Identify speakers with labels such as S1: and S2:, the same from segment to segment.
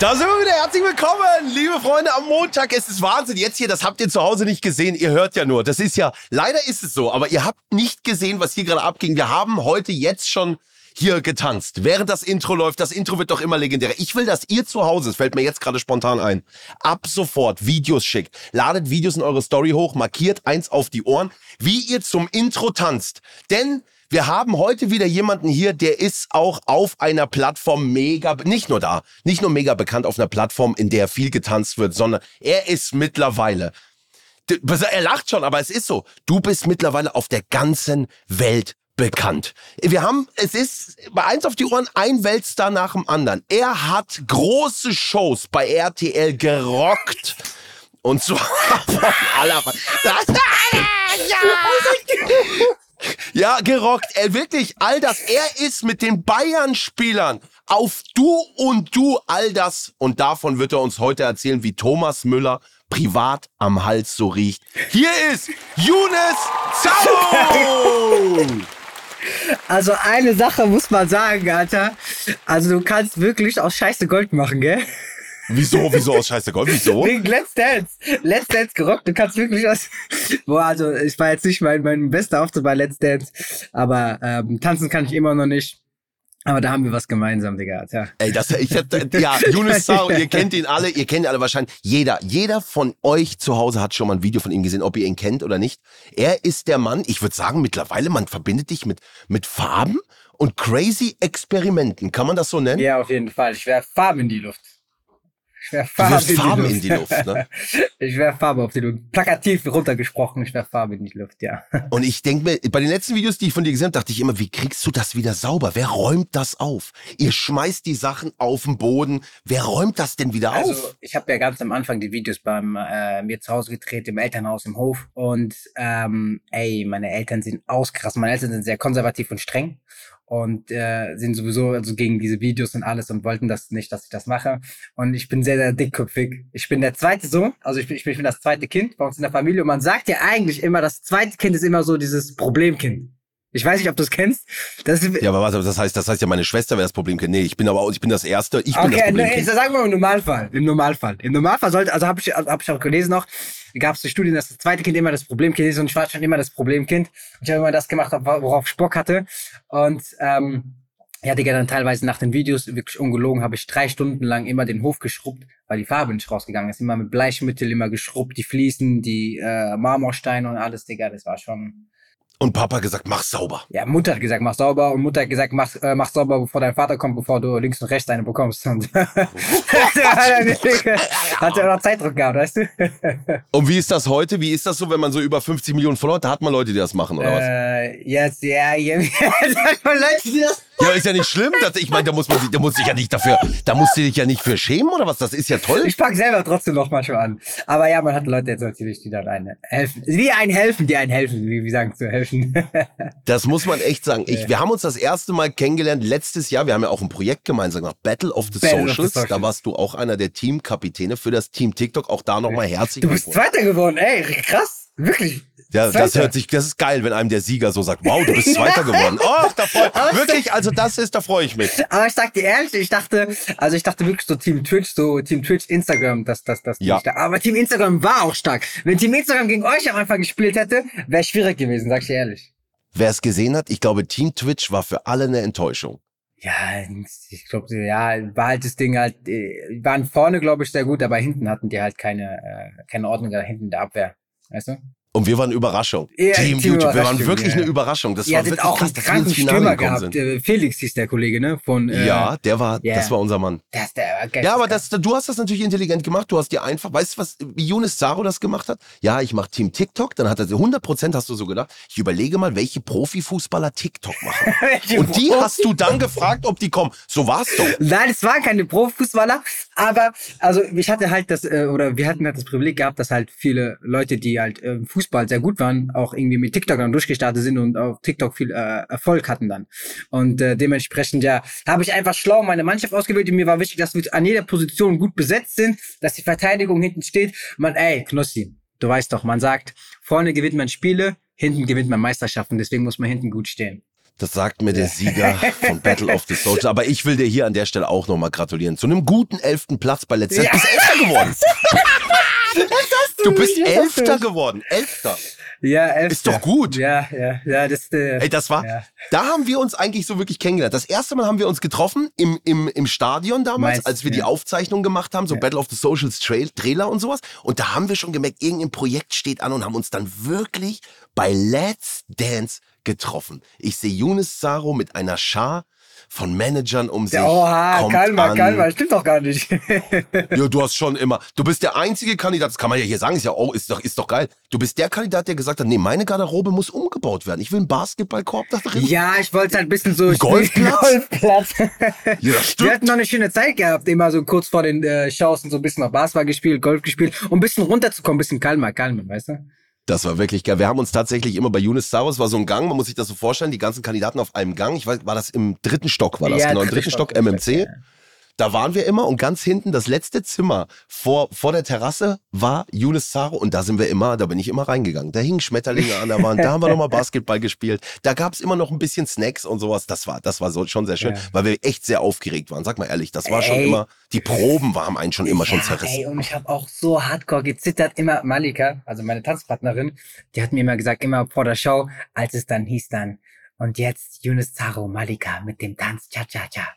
S1: Da sind wir wieder. Herzlich willkommen, liebe Freunde, am Montag. Es ist Wahnsinn. Jetzt hier, das habt ihr zu Hause nicht gesehen. Ihr hört ja nur. Das ist ja, leider ist es so, aber ihr habt nicht gesehen, was hier gerade abging. Wir haben heute jetzt schon hier getanzt. Während das Intro läuft, das Intro wird doch immer legendärer. Ich will, dass ihr zu Hause, es fällt mir jetzt gerade spontan ein, ab sofort Videos schickt. Ladet Videos in eure Story hoch, markiert eins auf die Ohren, wie ihr zum Intro tanzt. Denn wir haben heute wieder jemanden hier, der ist auch auf einer Plattform mega, nicht nur da, nicht nur mega bekannt auf einer Plattform, in der viel getanzt wird, sondern er ist mittlerweile er lacht schon, aber es ist so. Du bist mittlerweile auf der ganzen Welt bekannt. Wir haben, es ist bei eins auf die Ohren ein Weltstar nach dem anderen. Er hat große Shows bei RTL gerockt. Und zwar von aller. Ja, gerockt. Er wirklich all das. Er ist mit den Bayern-Spielern auf Du und Du all das. Und davon wird er uns heute erzählen, wie Thomas Müller privat am Hals so riecht. Hier ist Younes Zau!
S2: Also eine Sache muss man sagen, Alter. Also du kannst wirklich aus Scheiße Gold machen, gell?
S1: Wieso? Wieso aus Scheiße Gold? Wieso?
S2: Wegen Let's Dance. Let's Dance gerockt. Du kannst wirklich aus. Boah, also ich war jetzt nicht mein, mein bester Auftritt bei Let's Dance, aber ähm, tanzen kann ich immer noch nicht. Aber da haben wir was gemeinsam, Digga. Ja.
S1: Ey, das, ich hab, ja, Yunus Sao, ihr kennt ihn alle, ihr kennt ihn alle wahrscheinlich. Jeder, jeder von euch zu Hause hat schon mal ein Video von ihm gesehen, ob ihr ihn kennt oder nicht. Er ist der Mann, ich würde sagen, mittlerweile, man verbindet dich mit, mit Farben und crazy Experimenten. Kann man das so nennen?
S2: Ja, auf jeden Fall. Ich werfe Farben in die Luft.
S1: Ich werf Farbe, in, Farben die in die Luft. Ne?
S2: ich werf Farbe auf die Luft. Plakativ runtergesprochen, ich werf Farbe in die Luft, ja.
S1: Und ich denke mir, bei den letzten Videos, die ich von dir gesehen habe, dachte ich immer, wie kriegst du das wieder sauber? Wer räumt das auf? Ihr schmeißt die Sachen auf den Boden. Wer räumt das denn wieder
S2: also,
S1: auf?
S2: Ich habe ja ganz am Anfang die Videos beim äh, mir zu Hause gedreht, im Elternhaus im Hof. Und ähm, ey, meine Eltern sind auskrass. Meine Eltern sind sehr konservativ und streng und äh, sind sowieso also gegen diese Videos und alles und wollten das nicht, dass ich das mache. Und ich bin sehr, sehr dickköpfig. Ich bin der zweite Sohn, also ich bin, ich bin, ich bin das zweite Kind bei uns in der Familie und man sagt ja eigentlich immer, das zweite Kind ist immer so dieses Problemkind. Ich weiß nicht, ob du es kennst.
S1: Das ja, aber was, das heißt, das heißt ja, meine Schwester wäre das Problemkind. Nee, ich bin aber auch, ich bin das Erste. Ich bin okay, das Problemkind.
S2: Okay, sagen wir mal im Normalfall. Im Normalfall. Im Normalfall sollte, also habe ich, hab ich auch gelesen noch, gab es Studien, dass das zweite Kind immer das Problemkind ist und ich war schon immer das Problemkind. Ich habe immer das gemacht, worauf ich Bock hatte. Und ähm, ja, Digga, dann teilweise nach den Videos, wirklich ungelogen, habe ich drei Stunden lang immer den Hof geschrubbt, weil die Farbe nicht rausgegangen ist. Immer mit Bleichmittel, immer geschrubbt, die Fliesen, die äh, Marmorsteine und alles, Digga, das war schon
S1: und Papa gesagt, mach sauber.
S2: Ja, Mutter hat gesagt, mach sauber. Und Mutter hat gesagt, mach, äh, mach sauber, bevor dein Vater kommt, bevor du links und rechts eine bekommst. Und hat er noch Zeitdruck gehabt, weißt du?
S1: und wie ist das heute? Wie ist das so, wenn man so über 50 Millionen Follower, da hat man Leute, die das machen, oder was?
S2: Äh, jetzt, ja, ja, sagt man Leute, die das
S1: ja, ist ja nicht schlimm. Dass, ich meine, da muss man sich, da muss sich ja nicht dafür, da musst du dich ja nicht für schämen oder was? Das ist ja toll.
S2: Ich pack selber trotzdem noch manchmal an. Aber ja, man hat Leute jetzt natürlich, die dann einen helfen. Die einen helfen, die einen helfen, wie, wie sagen zu helfen.
S1: das muss man echt sagen. Ich, wir haben uns das erste Mal kennengelernt letztes Jahr. Wir haben ja auch ein Projekt gemeinsam gemacht, Battle of the, Battle Socials. Of the Socials. Da warst du auch einer der Teamkapitäne für das Team TikTok. Auch da nochmal herzlich
S2: Du bist Zweiter geworden, ey, krass. Wirklich.
S1: Ja, das hört sich, das ist geil, wenn einem der Sieger so sagt, wow, du bist Zweiter geworden. Oh, da freu, wirklich, also das ist, da freue ich mich.
S2: Aber ich sag dir ehrlich, ich dachte, also ich dachte wirklich so Team Twitch, so Team Twitch, Instagram, das, das, das. Ja. Nicht. Aber Team Instagram war auch stark. Wenn Team Instagram gegen euch am Anfang gespielt hätte, wäre schwierig gewesen, sag ich dir ehrlich.
S1: Wer es gesehen hat, ich glaube, Team Twitch war für alle eine Enttäuschung.
S2: Ja, ich glaube, ja, war halt das Ding halt, die waren vorne, glaube ich, sehr gut, aber hinten hatten die halt keine, äh, keine Ordnung da hinten in der Abwehr. Weißt du?
S1: Und wir waren Überraschung.
S2: Ja,
S1: Team,
S2: Team
S1: YouTube, wir waren wirklich
S2: ja.
S1: eine Überraschung. Das
S2: Ihr
S1: war wirklich
S2: auch
S1: krass, dass wir ins Finale
S2: Stürmer
S1: gekommen
S2: gehabt.
S1: sind.
S2: Äh, Felix hieß der Kollege, ne? Von, äh,
S1: ja, der war,
S2: ja.
S1: das war unser Mann.
S2: Ist der war geil.
S1: Ja, aber das, du hast das natürlich intelligent gemacht. Du hast dir einfach, weißt du, was, wie Younes Zaro das gemacht hat? Ja, ich mache Team TikTok. Dann hat er 100 Prozent hast du so gedacht. Ich überlege mal, welche Profifußballer TikTok machen. Und die hast du dann gefragt, ob die kommen. So war's doch.
S2: Nein, es waren keine Profifußballer, aber also ich hatte halt das äh, oder wir hatten halt das Privileg gehabt, dass halt viele Leute, die halt äh, im Fußball sehr gut waren, auch irgendwie mit TikTok dann durchgestartet sind und auf TikTok viel äh, Erfolg hatten dann. Und äh, dementsprechend ja, habe ich einfach schlau meine Mannschaft ausgewählt und mir war wichtig, dass wir an jeder Position gut besetzt sind, dass die Verteidigung hinten steht. Man, ey, Knossi, du weißt doch, man sagt, vorne gewinnt man Spiele, hinten gewinnt man Meisterschaften, deswegen muss man hinten gut stehen.
S1: Das sagt mir der Sieger von Battle of the Soldiers. Aber ich will dir hier an der Stelle auch nochmal gratulieren. Zu einem guten elften Platz bei Let's.
S2: Ja.
S1: Du bist Elfter geworden. Du bist Elfter geworden. Elfter.
S2: Ja, elf,
S1: Ist doch gut.
S2: Ja, ja, ja, das äh,
S1: Ey, das war,
S2: Ja.
S1: da haben wir uns eigentlich so wirklich kennengelernt. Das erste Mal haben wir uns getroffen im, im, im Stadion damals,
S2: Meist,
S1: als wir die
S2: ja.
S1: Aufzeichnung gemacht haben, so
S2: Ja.
S1: Battle of the Socials Trail, Trailer und sowas. Und da haben wir schon gemerkt, irgendein Projekt steht an und haben uns dann wirklich bei Let's Dance getroffen. Ich sehe Younes Saro mit einer Schar von Managern um sich.
S2: Oha,
S1: kommt an.
S2: Kalmar, stimmt doch gar nicht.
S1: Ja, du hast schon immer. Du bist der einzige Kandidat, das kann man ja hier sagen, ist ja auch, ist doch, ist doch geil. Du bist der Kandidat, der gesagt hat, nee, meine Garderobe muss umgebaut werden. Ich will einen Basketballkorb da drin.
S2: ja, ich wollte halt ein bisschen so...
S1: Golfplatz?
S2: Golfplatz.
S1: Ja, das
S2: Wir
S1: stimmt.
S2: hatten noch eine schöne Zeit gehabt, immer so kurz vor den äh, und so ein bisschen noch Basketball gespielt, Golf gespielt, um ein bisschen runterzukommen, ein bisschen Kalmar, Kalmar, weißt du?
S1: Das war wirklich geil. Wir haben uns tatsächlich immer bei Younes Saros war so ein Gang, man muss sich das so vorstellen, die ganzen Kandidaten auf einem Gang. Ich weiß, war das im dritten Stock, war das
S2: Ja,
S1: genau, im dritten Stock,
S2: Stock,
S1: MMC.
S2: ja.
S1: Da waren wir immer und ganz hinten, das letzte Zimmer vor, vor der Terrasse war Younes Zaro und da sind wir immer, da bin ich immer reingegangen. Da hingen Schmetterlinge an der Wand, da haben wir nochmal Basketball gespielt. Da gab's immer noch ein bisschen Snacks und sowas. Das war, das war so, schon sehr schön,
S2: Ja.
S1: weil wir echt sehr aufgeregt waren. Sag mal ehrlich, das war schon
S2: Ey.
S1: immer, die Proben waren einen schon immer schon
S2: ja,
S1: zerrissen.
S2: Ey, und ich habe auch so hardcore gezittert. Immer Malika, also meine Tanzpartnerin, die hat mir immer gesagt, immer vor der Show, als es dann hieß dann, und jetzt Yunus Zaro, Malika mit dem Tanz Cha-Cha-Cha.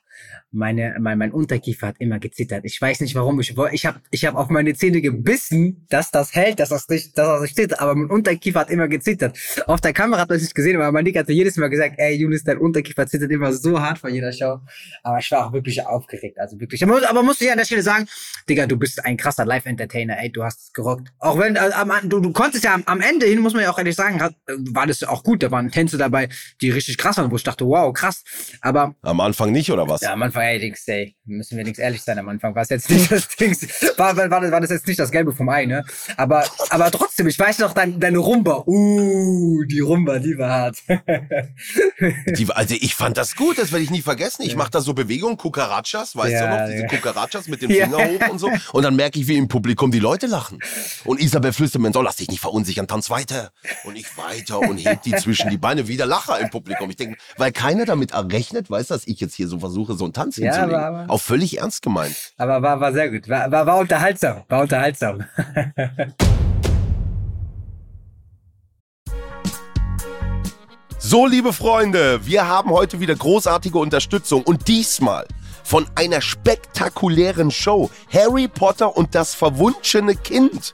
S2: Meine, mein, mein Unterkiefer hat immer gezittert. Ich weiß nicht warum. Ich, ich habe ich hab auf meine Zähne gebissen, dass das hält, dass das nicht, dass das nicht steht. Aber mein Unterkiefer hat immer gezittert. Auf der Kamera hat man es nicht gesehen, aber Malika hat mir jedes Mal gesagt, ey Yunus, dein Unterkiefer zittert immer so hart vor jeder Show. Aber ich war auch wirklich aufgeregt. Also wirklich. Aber, aber muss ich an der Stelle sagen, Digga, du bist ein krasser Live-Entertainer, ey, du hast es gerockt. Auch wenn, äh, am, du, du konntest ja am, am Ende hin, muss man ja auch ehrlich sagen, hat, war das auch gut. Da waren Tänze dabei, die richtig krass waren, wo ich dachte, wow, krass. Aber
S1: Am Anfang nicht, oder was?
S2: ja, am Anfang, ey, Dings, ey, müssen wir nichts ehrlich sein, am Anfang war es jetzt nicht das Dings, war, war, war, das jetzt nicht das Gelbe vom Ei, ne? Aber, aber trotzdem, ich weiß noch, dein, deine Rumba, uh, die Rumba, die war hart.
S1: Die, also ich fand das gut, das werde ich nie vergessen. Ich
S2: Ja.
S1: mache da so Bewegungen, Cucarachas, weißt
S2: Ja,
S1: du noch, diese
S2: ja.
S1: Cucarachas mit dem
S2: Ja.
S1: Finger hoch und so. Und dann merke ich, wie im Publikum die Leute lachen. Und Isabel flüstert mir so, lass dich nicht verunsichern, tanz weiter. Und ich weiter und heb die zwischen die Beine, wieder Lacher im Publikum. Ich denke, weil keiner damit rechnet, weiß, dass ich jetzt hier so versuche, so einen Tanz
S2: Ja,
S1: hinzulegen.
S2: aber- aber-
S1: Auch völlig ernst gemeint.
S2: aber war, war sehr gut, war, war, war unterhaltsam, war unterhaltsam.
S1: So, liebe Freunde, wir haben heute wieder großartige Unterstützung und diesmal von einer spektakulären Show. Harry Potter und das verwunschene Kind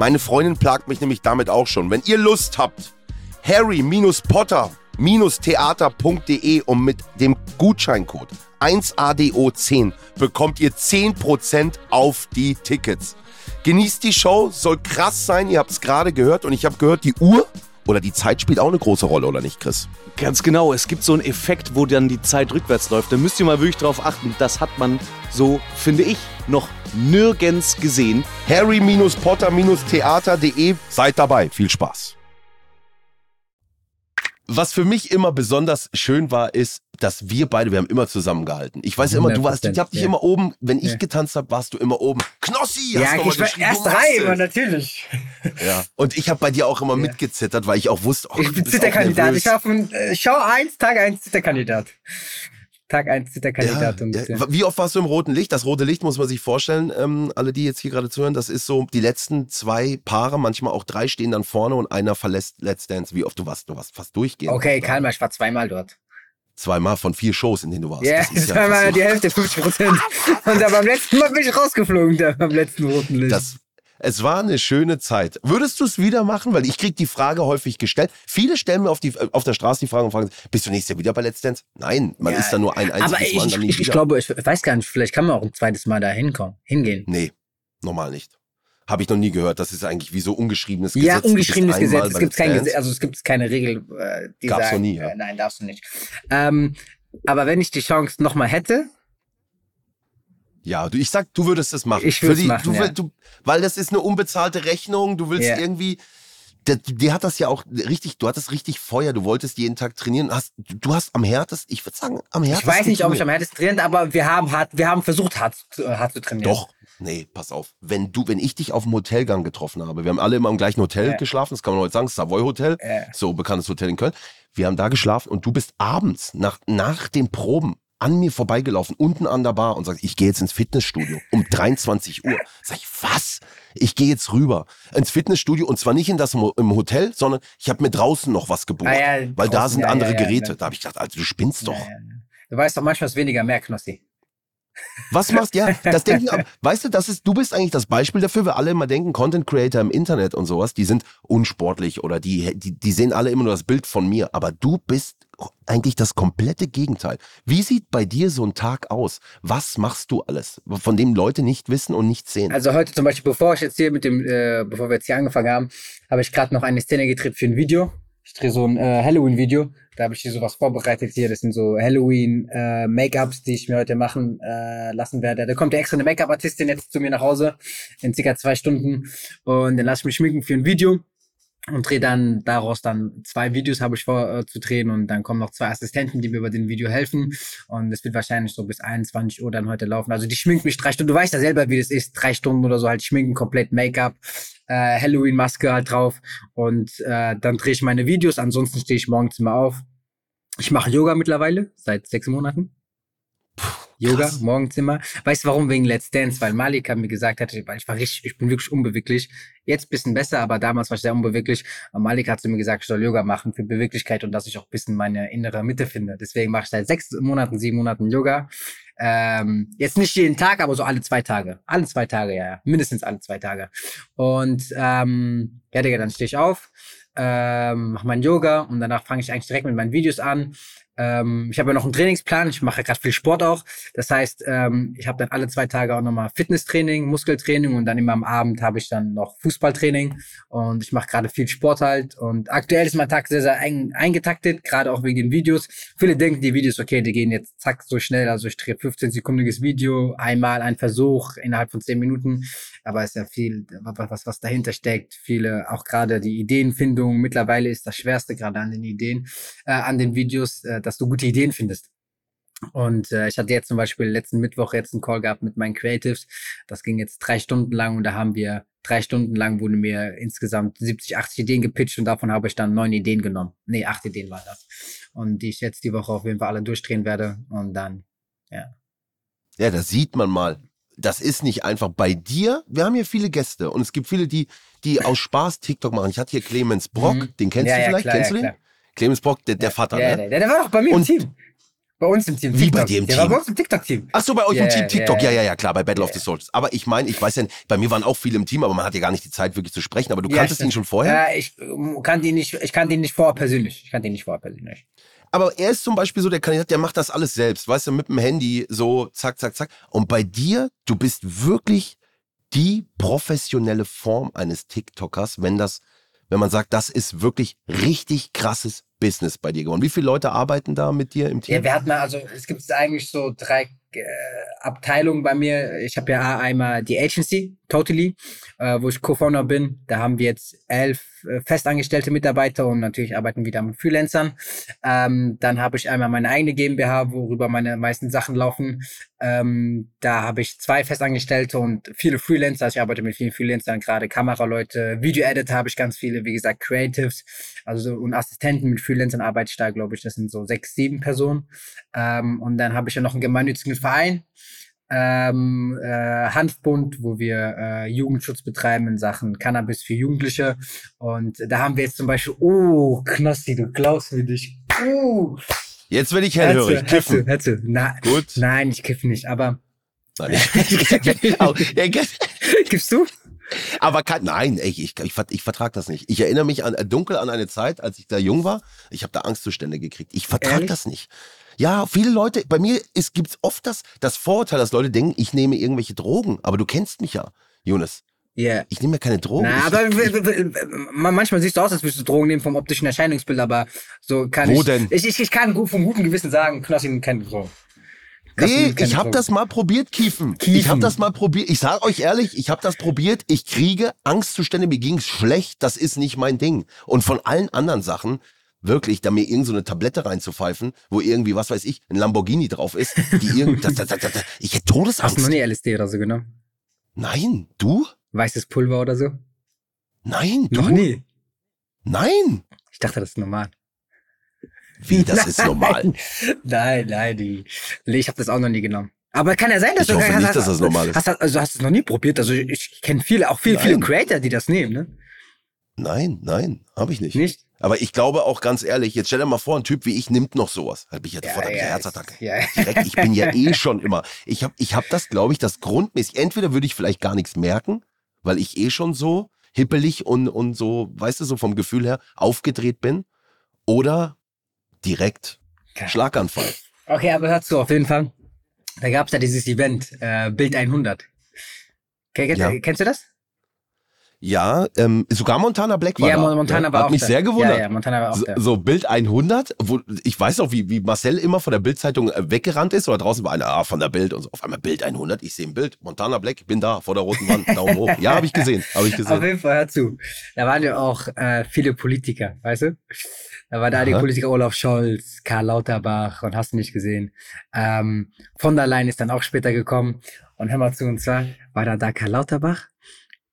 S1: Meine Freundin plagt mich nämlich damit auch schon. Wenn ihr Lust habt, harry-potter-theater.de und mit dem Gutscheincode 1ADO10 bekommt ihr 10% auf die Tickets. Genießt die Show, soll krass sein, ihr habt es gerade gehört und ich habe gehört, die Uhr oder die Zeit spielt auch eine große Rolle, oder nicht, Chris?
S3: Ganz genau, es gibt so einen Effekt, wo dann die Zeit rückwärts läuft. Da müsst ihr mal wirklich drauf achten. Das hat man so, finde ich, noch nirgends gesehen.
S1: harry-potter-theater.de. Seid dabei. Viel Spaß. Was für mich immer besonders schön war, ist, dass wir beide, wir haben immer zusammengehalten. Ich weiß immer, du warst, ich hab dich
S2: ja.
S1: immer oben, wenn ich
S2: Ja.
S1: getanzt habe, warst du immer oben. Knossi,
S2: Ja,
S1: hast mal
S2: ich war erst drei, immer natürlich.
S1: Ja. Und ich habe bei dir auch immer mitgezittert, weil ich auch wusste, oh,
S2: Ich bin Zitterkandidat. Ich war von äh, Schau 1, Tag 1 Zitterkandidat. Tag 1 Zitterkandidat.
S1: Ja, ja. Wie oft warst du im roten Licht? Das rote Licht muss man sich vorstellen, ähm, alle, die jetzt hier gerade zuhören, das ist so, die letzten zwei Paare, manchmal auch drei stehen dann vorne und einer verlässt Let's Dance. Wie oft du warst, du warst fast durchgehend.
S2: Okay, Kalmar, ich war zweimal dort.
S1: Zweimal von vier Shows, in denen du warst.
S2: Ja,
S1: Das ist ja
S2: zweimal die Hälfte, 50 Prozent. Und da beim letzten Mal bin ich rausgeflogen, da beim letzten roten Licht.
S1: Das, es war eine schöne Zeit. Würdest du es wieder machen? Weil ich krieg die Frage häufig gestellt. Viele stellen mir auf, die, auf der Straße die Frage und fragen, bist du nächstes Jahr wieder bei Let's Dance? Nein, man
S2: Ja,
S1: ist da nur ein einziges
S2: Aber ich,
S1: Mal
S2: ich,
S1: nie
S2: ich, ich
S1: wieder.
S2: glaube, ich weiß gar nicht, vielleicht kann man auch ein zweites Mal da hinkommen, hingehen.
S1: Nee, normal nicht. Habe ich noch nie gehört. Das ist eigentlich wie so ungeschriebenes
S2: Ja,
S1: Gesetz. Bist
S2: ungeschriebenes Gesetz. Es gibt kein. Gesetz, also es gibt keine Regel, äh, die
S1: Gab's
S2: sagen,
S1: noch nie, ja.
S2: äh, nein, darfst du nicht. Ähm, aber wenn ich die Chance nochmal hätte,
S1: Ja, du, ich sag, du würdest es machen.
S2: Ich
S1: die-
S2: machen,
S1: du,
S2: ja.
S1: du, Weil das ist eine unbezahlte Rechnung. Du willst
S2: Ja.
S1: irgendwie. Der, dir hat das ja auch richtig, du hattest richtig Feuer, du wolltest jeden Tag trainieren. Hast, du hast am härtesten, ich würde sagen, am
S2: ich
S1: härtesten.
S2: weiß nicht, ob ich am härtesten trainiert, aber wir haben hart, wir haben versucht, hart, zu- äh, hart zu trainieren.
S1: Doch. Nee, pass auf. Wenn du, wenn ich dich auf dem Hotelgang getroffen habe, wir haben alle immer im gleichen Hotel
S2: Ja.
S1: geschlafen, das kann man heute sagen, Savoy Hotel,
S2: Ja.
S1: so bekanntes Hotel in Köln. Wir haben da geschlafen und du bist abends nach, nach den Proben an mir vorbeigelaufen, unten an der Bar und sagst, ich gehe jetzt ins Fitnessstudio um 23 Uhr. Sag ich, was? Ich gehe jetzt rüber ins Fitnessstudio und zwar nicht in das Mo- im Hotel, sondern ich habe mir draußen noch was gebucht,
S2: Ah, ja,
S1: weil da sind
S2: ja,
S1: andere
S2: ja,
S1: Geräte. Da habe ich gedacht, Alter, du spinnst doch.
S2: Du weißt doch manchmal ist weniger mehr, Knossi.
S1: Was machst ja? Das denken, weißt du, das ist, du bist eigentlich das Beispiel dafür, weil alle immer denken, Content Creator im Internet und sowas, die sind unsportlich oder die, die, die sehen alle immer nur das Bild von mir. Aber du bist eigentlich das komplette Gegenteil. Wie sieht bei dir so ein Tag aus? Was machst du alles, von dem Leute nicht wissen und nicht sehen?
S2: Also heute zum Beispiel, bevor ich jetzt hier mit dem, äh, bevor wir jetzt hier angefangen haben, habe ich gerade noch eine Szene gedreht für ein Video. Ich drehe so ein äh, Halloween-Video. Da habe ich hier sowas vorbereitet hier. Das sind so Halloween-Make-ups, die ich mir heute machen äh, lassen werde. Da kommt ja extra eine Make-up-Artistin jetzt zu mir nach Hause in circa zwei Stunden. Und dann lasse ich mich schminken für ein Video und drehe dann daraus dann zwei Videos habe ich vor äh, zu drehen und dann kommen noch zwei Assistenten, die mir bei dem Video helfen und es wird wahrscheinlich so bis 21 Uhr dann heute laufen. Also die schminkt mich drei Stunden. Du weißt ja selber, wie das ist. Drei Stunden oder so halt schminken, komplett Make-up, äh, Halloween-Maske halt drauf und äh, dann drehe ich meine Videos. Ansonsten stehe ich morgens immer auf. Ich mache Yoga mittlerweile seit sechs Monaten. Yoga,
S1: krass.
S2: morgens immer. Weißt du warum? Wegen Let's Dance, weil Malika mir gesagt weil ich war richtig, ich bin wirklich unbeweglich. Jetzt bisschen besser, aber damals war ich sehr unbeweglich. Und Malika hat zu mir gesagt, ich soll Yoga machen für Beweglichkeit und dass ich auch ein bisschen meine innere Mitte finde. Deswegen mache ich seit sechs Monaten, sieben Monaten Yoga. Ähm, jetzt nicht jeden Tag, aber so alle zwei Tage. Alle zwei Tage, ja, ja. Mindestens alle zwei Tage. Und ähm, ja, Digga, dann stehe ich auf, ähm, mache mein Yoga und danach fange ich eigentlich direkt mit meinen Videos an. Ähm, ich habe ja noch einen Trainingsplan, ich mache gerade viel Sport auch. Das heißt, ähm, ich habe dann alle zwei Tage auch nochmal Fitnesstraining, Muskeltraining und dann immer am Abend habe ich dann noch Fußballtraining und ich mache gerade viel Sport halt. Und aktuell ist mein Tag sehr, sehr eng eingetaktet, gerade auch wegen den Videos. Viele denken, die Videos, okay, die gehen jetzt zack so schnell. Also ich drehe 15-sekundiges Video, einmal ein Versuch innerhalb von 10 Minuten. Aber es ist ja viel, was, was dahinter steckt. Viele, auch gerade die Ideenfindung. Mittlerweile ist das Schwerste gerade an den Ideen, äh, an den Videos, äh, dass du gute Ideen findest. Und äh, ich hatte jetzt zum Beispiel letzten Mittwoch jetzt einen Call gehabt mit meinen Creatives. Das ging jetzt drei Stunden lang und da haben wir drei Stunden lang wurden mir insgesamt 70, 80 Ideen gepitcht und davon habe ich dann neun Ideen genommen. Nee, acht Ideen waren das. Und die ich jetzt die Woche auf jeden Fall alle durchdrehen werde und dann, ja.
S1: Ja, das sieht man mal. Das ist nicht einfach bei dir. Wir haben hier viele Gäste und es gibt viele, die, die aus Spaß TikTok machen. Ich hatte hier Clemens Brock,
S2: Mhm.
S1: den kennst
S2: Ja,
S1: du
S2: ja,
S1: vielleicht?
S2: klar,
S1: kennst
S2: ja,
S1: du den? Clemens Brock, der, der Vater,
S2: ja,
S1: ne?
S2: der, der war doch bei mir
S1: Und-
S2: im Team. Bei uns im Team.
S1: Wie
S2: TikTok.
S1: bei dir im
S2: Der war
S1: Team?
S2: bei uns im TikTok-Team.
S1: Ach so, bei euch
S2: Ja,
S1: im Team
S2: ja,
S1: TikTok. Ja,
S2: ja,
S1: ja, ja, klar, bei Battle of
S2: Ja.
S1: the Souls. Aber ich meine, ich weiß ja, bei mir waren auch viele im Team, aber man hat ja gar nicht die Zeit, wirklich zu sprechen. Aber du
S2: Ja,
S1: kanntest
S2: stimmt.
S1: ihn schon vorher?
S2: Ja, ich ähm, kannte ihn nicht, ich kannte ihn nicht vorher persönlich. Ich kannte ihn nicht vorher persönlich.
S1: Aber er ist zum Beispiel so der Kandidat, der macht das alles selbst, weißt du, mit dem Handy so zack, zack, zack. Und bei dir, du bist wirklich die professionelle Form eines TikTokers, wenn das, wenn man sagt, das ist wirklich richtig krasses Business bei dir geworden. Wie viele Leute arbeiten da mit dir im Team?
S2: Ja, wir hatten also, es gibt eigentlich so drei äh, Abteilungen bei mir. Ich habe ja einmal die Agency, Totally, äh, wo ich Co-Founder bin. Da haben wir jetzt elf äh, festangestellte Mitarbeiter und natürlich arbeiten wir da mit Freelancern. Ähm, dann habe ich einmal meine eigene GmbH, worüber meine meisten Sachen laufen. Ähm, da habe ich zwei Festangestellte und viele Freelancer. Also ich arbeite mit vielen Freelancern, gerade Kameraleute, Video-Editor habe ich ganz viele, wie gesagt, Creatives, also und Assistenten mit Ich da, glaube ich, das sind so sechs, sieben Personen. Ähm, und dann habe ich ja noch einen gemeinnützigen Verein, ähm, äh, Hanfbund, wo wir äh, Jugendschutz betreiben in Sachen Cannabis für Jugendliche. Und da haben wir jetzt zum Beispiel, oh, Knossi, du glaubst mir nicht. Uh,
S1: Jetzt werde ich hellhörig. Kiffen.
S2: Hetze. Na,
S1: Gut.
S2: Nein, ich kiffe nicht, aber
S1: Nein, ich- ja, ge-
S2: gibst du?
S1: Aber kann, nein, ich, ich, ver- ich vertrag das nicht. Ich erinnere mich an, äh, dunkel an eine Zeit, als ich da jung war. Ich habe da Angstzustände gekriegt. Ich vertrag
S2: Ehrlich?
S1: das nicht. Ja, viele Leute, bei mir ist, gibt's oft das, das Vorurteil, dass Leute denken, ich nehme irgendwelche Drogen. Aber du kennst mich ja, Jonas.
S2: Ja.
S1: Ich nehme ja keine Drogen.
S2: Na,
S1: ich,
S2: aber manchmal siehst du aus, als würdest du Drogen nehmen vom optischen Erscheinungsbild, aber so kann
S1: Wo
S2: ich.
S1: denn?
S2: Ich, ich, ich kann gut vom guten Gewissen sagen, Knossi nimmt keine Drogen.
S1: Nee, ich habe das mal probiert, Kiefen. Ich
S2: Kiefen.
S1: habe das mal probiert. Ich sag euch ehrlich, ich habe das probiert. Ich kriege Angstzustände, mir ging's schlecht. Das ist nicht mein Ding. Und von allen anderen Sachen, wirklich, da mir irgend so eine Tablette reinzupfeifen, wo irgendwie, was weiß ich, ein Lamborghini drauf ist, die irgend, das, das, das, das, ich hätte
S2: Hast du noch
S1: Todesangst.
S2: nie LSD oder so genommen?
S1: Nein, du?
S2: Weißes Pulver oder so?
S1: Nein, du?
S2: Noch nie.
S1: Nein.
S2: Ich dachte, das ist normal.
S1: Wie, das ist normal.
S2: Nein, nein, die. Nee, ich habe das auch noch nie genommen. Aber kann ja sein, dass
S1: Ich
S2: du
S1: hoffe nicht, dass das normal ist.
S2: Hast, also hast du es noch nie probiert? Also ich, kenne viele, auch viele, viele. Creator, die das nehmen, ne?
S1: Nein, nein, habe ich nicht.
S2: Nicht?
S1: Aber ich glaube auch ganz ehrlich, jetzt stell dir mal vor, ein Typ wie ich nimmt noch sowas. Hab ich ja sofort ich eine Herzattacke.
S2: Ja.
S1: Direkt, ich bin ja eh schon immer. Ich habe ich hab das, glaube ich, das grundmäßig. Entweder würde ich vielleicht gar nichts merken, weil ich eh schon so hippelig und, und so, weißt du, so vom Gefühl her aufgedreht bin. Oder direkt. Schlaganfall.
S2: Okay, aber hör zu, auf jeden Fall. Da gab's ja dieses Event, äh, Bild 100. Ke-
S1: Ja.
S2: Kennst du das?
S1: Ja, ähm, sogar Montana Black war
S2: ja,
S1: da.
S2: Montana
S1: Ja,
S2: war
S1: Hat
S2: auch
S1: mich
S2: da.
S1: sehr gewundert.
S2: Ja, ja, Montana war auch
S1: So,
S2: da.
S1: so Bild 100, wo ich weiß auch, wie, wie Marcel immer von der Bildzeitung äh, weggerannt ist, oder draußen war einer ah, von der Bild und so. Auf einmal Bild 100, ich sehe ein Bild, Montana Black, bin da, vor der roten Wand, Daumen hoch. Ja, habe ich gesehen, habe ich
S2: Auf
S1: gesehen.
S2: jeden Fall, hör zu. Da waren ja auch äh, viele Politiker, weißt du? Da war da die. Politiker Olaf Scholz, Karl Lauterbach und hast du nicht gesehen. Ähm, von der Leyen ist dann auch später gekommen. Und hör mal zu, und zwar war da da Karl Lauterbach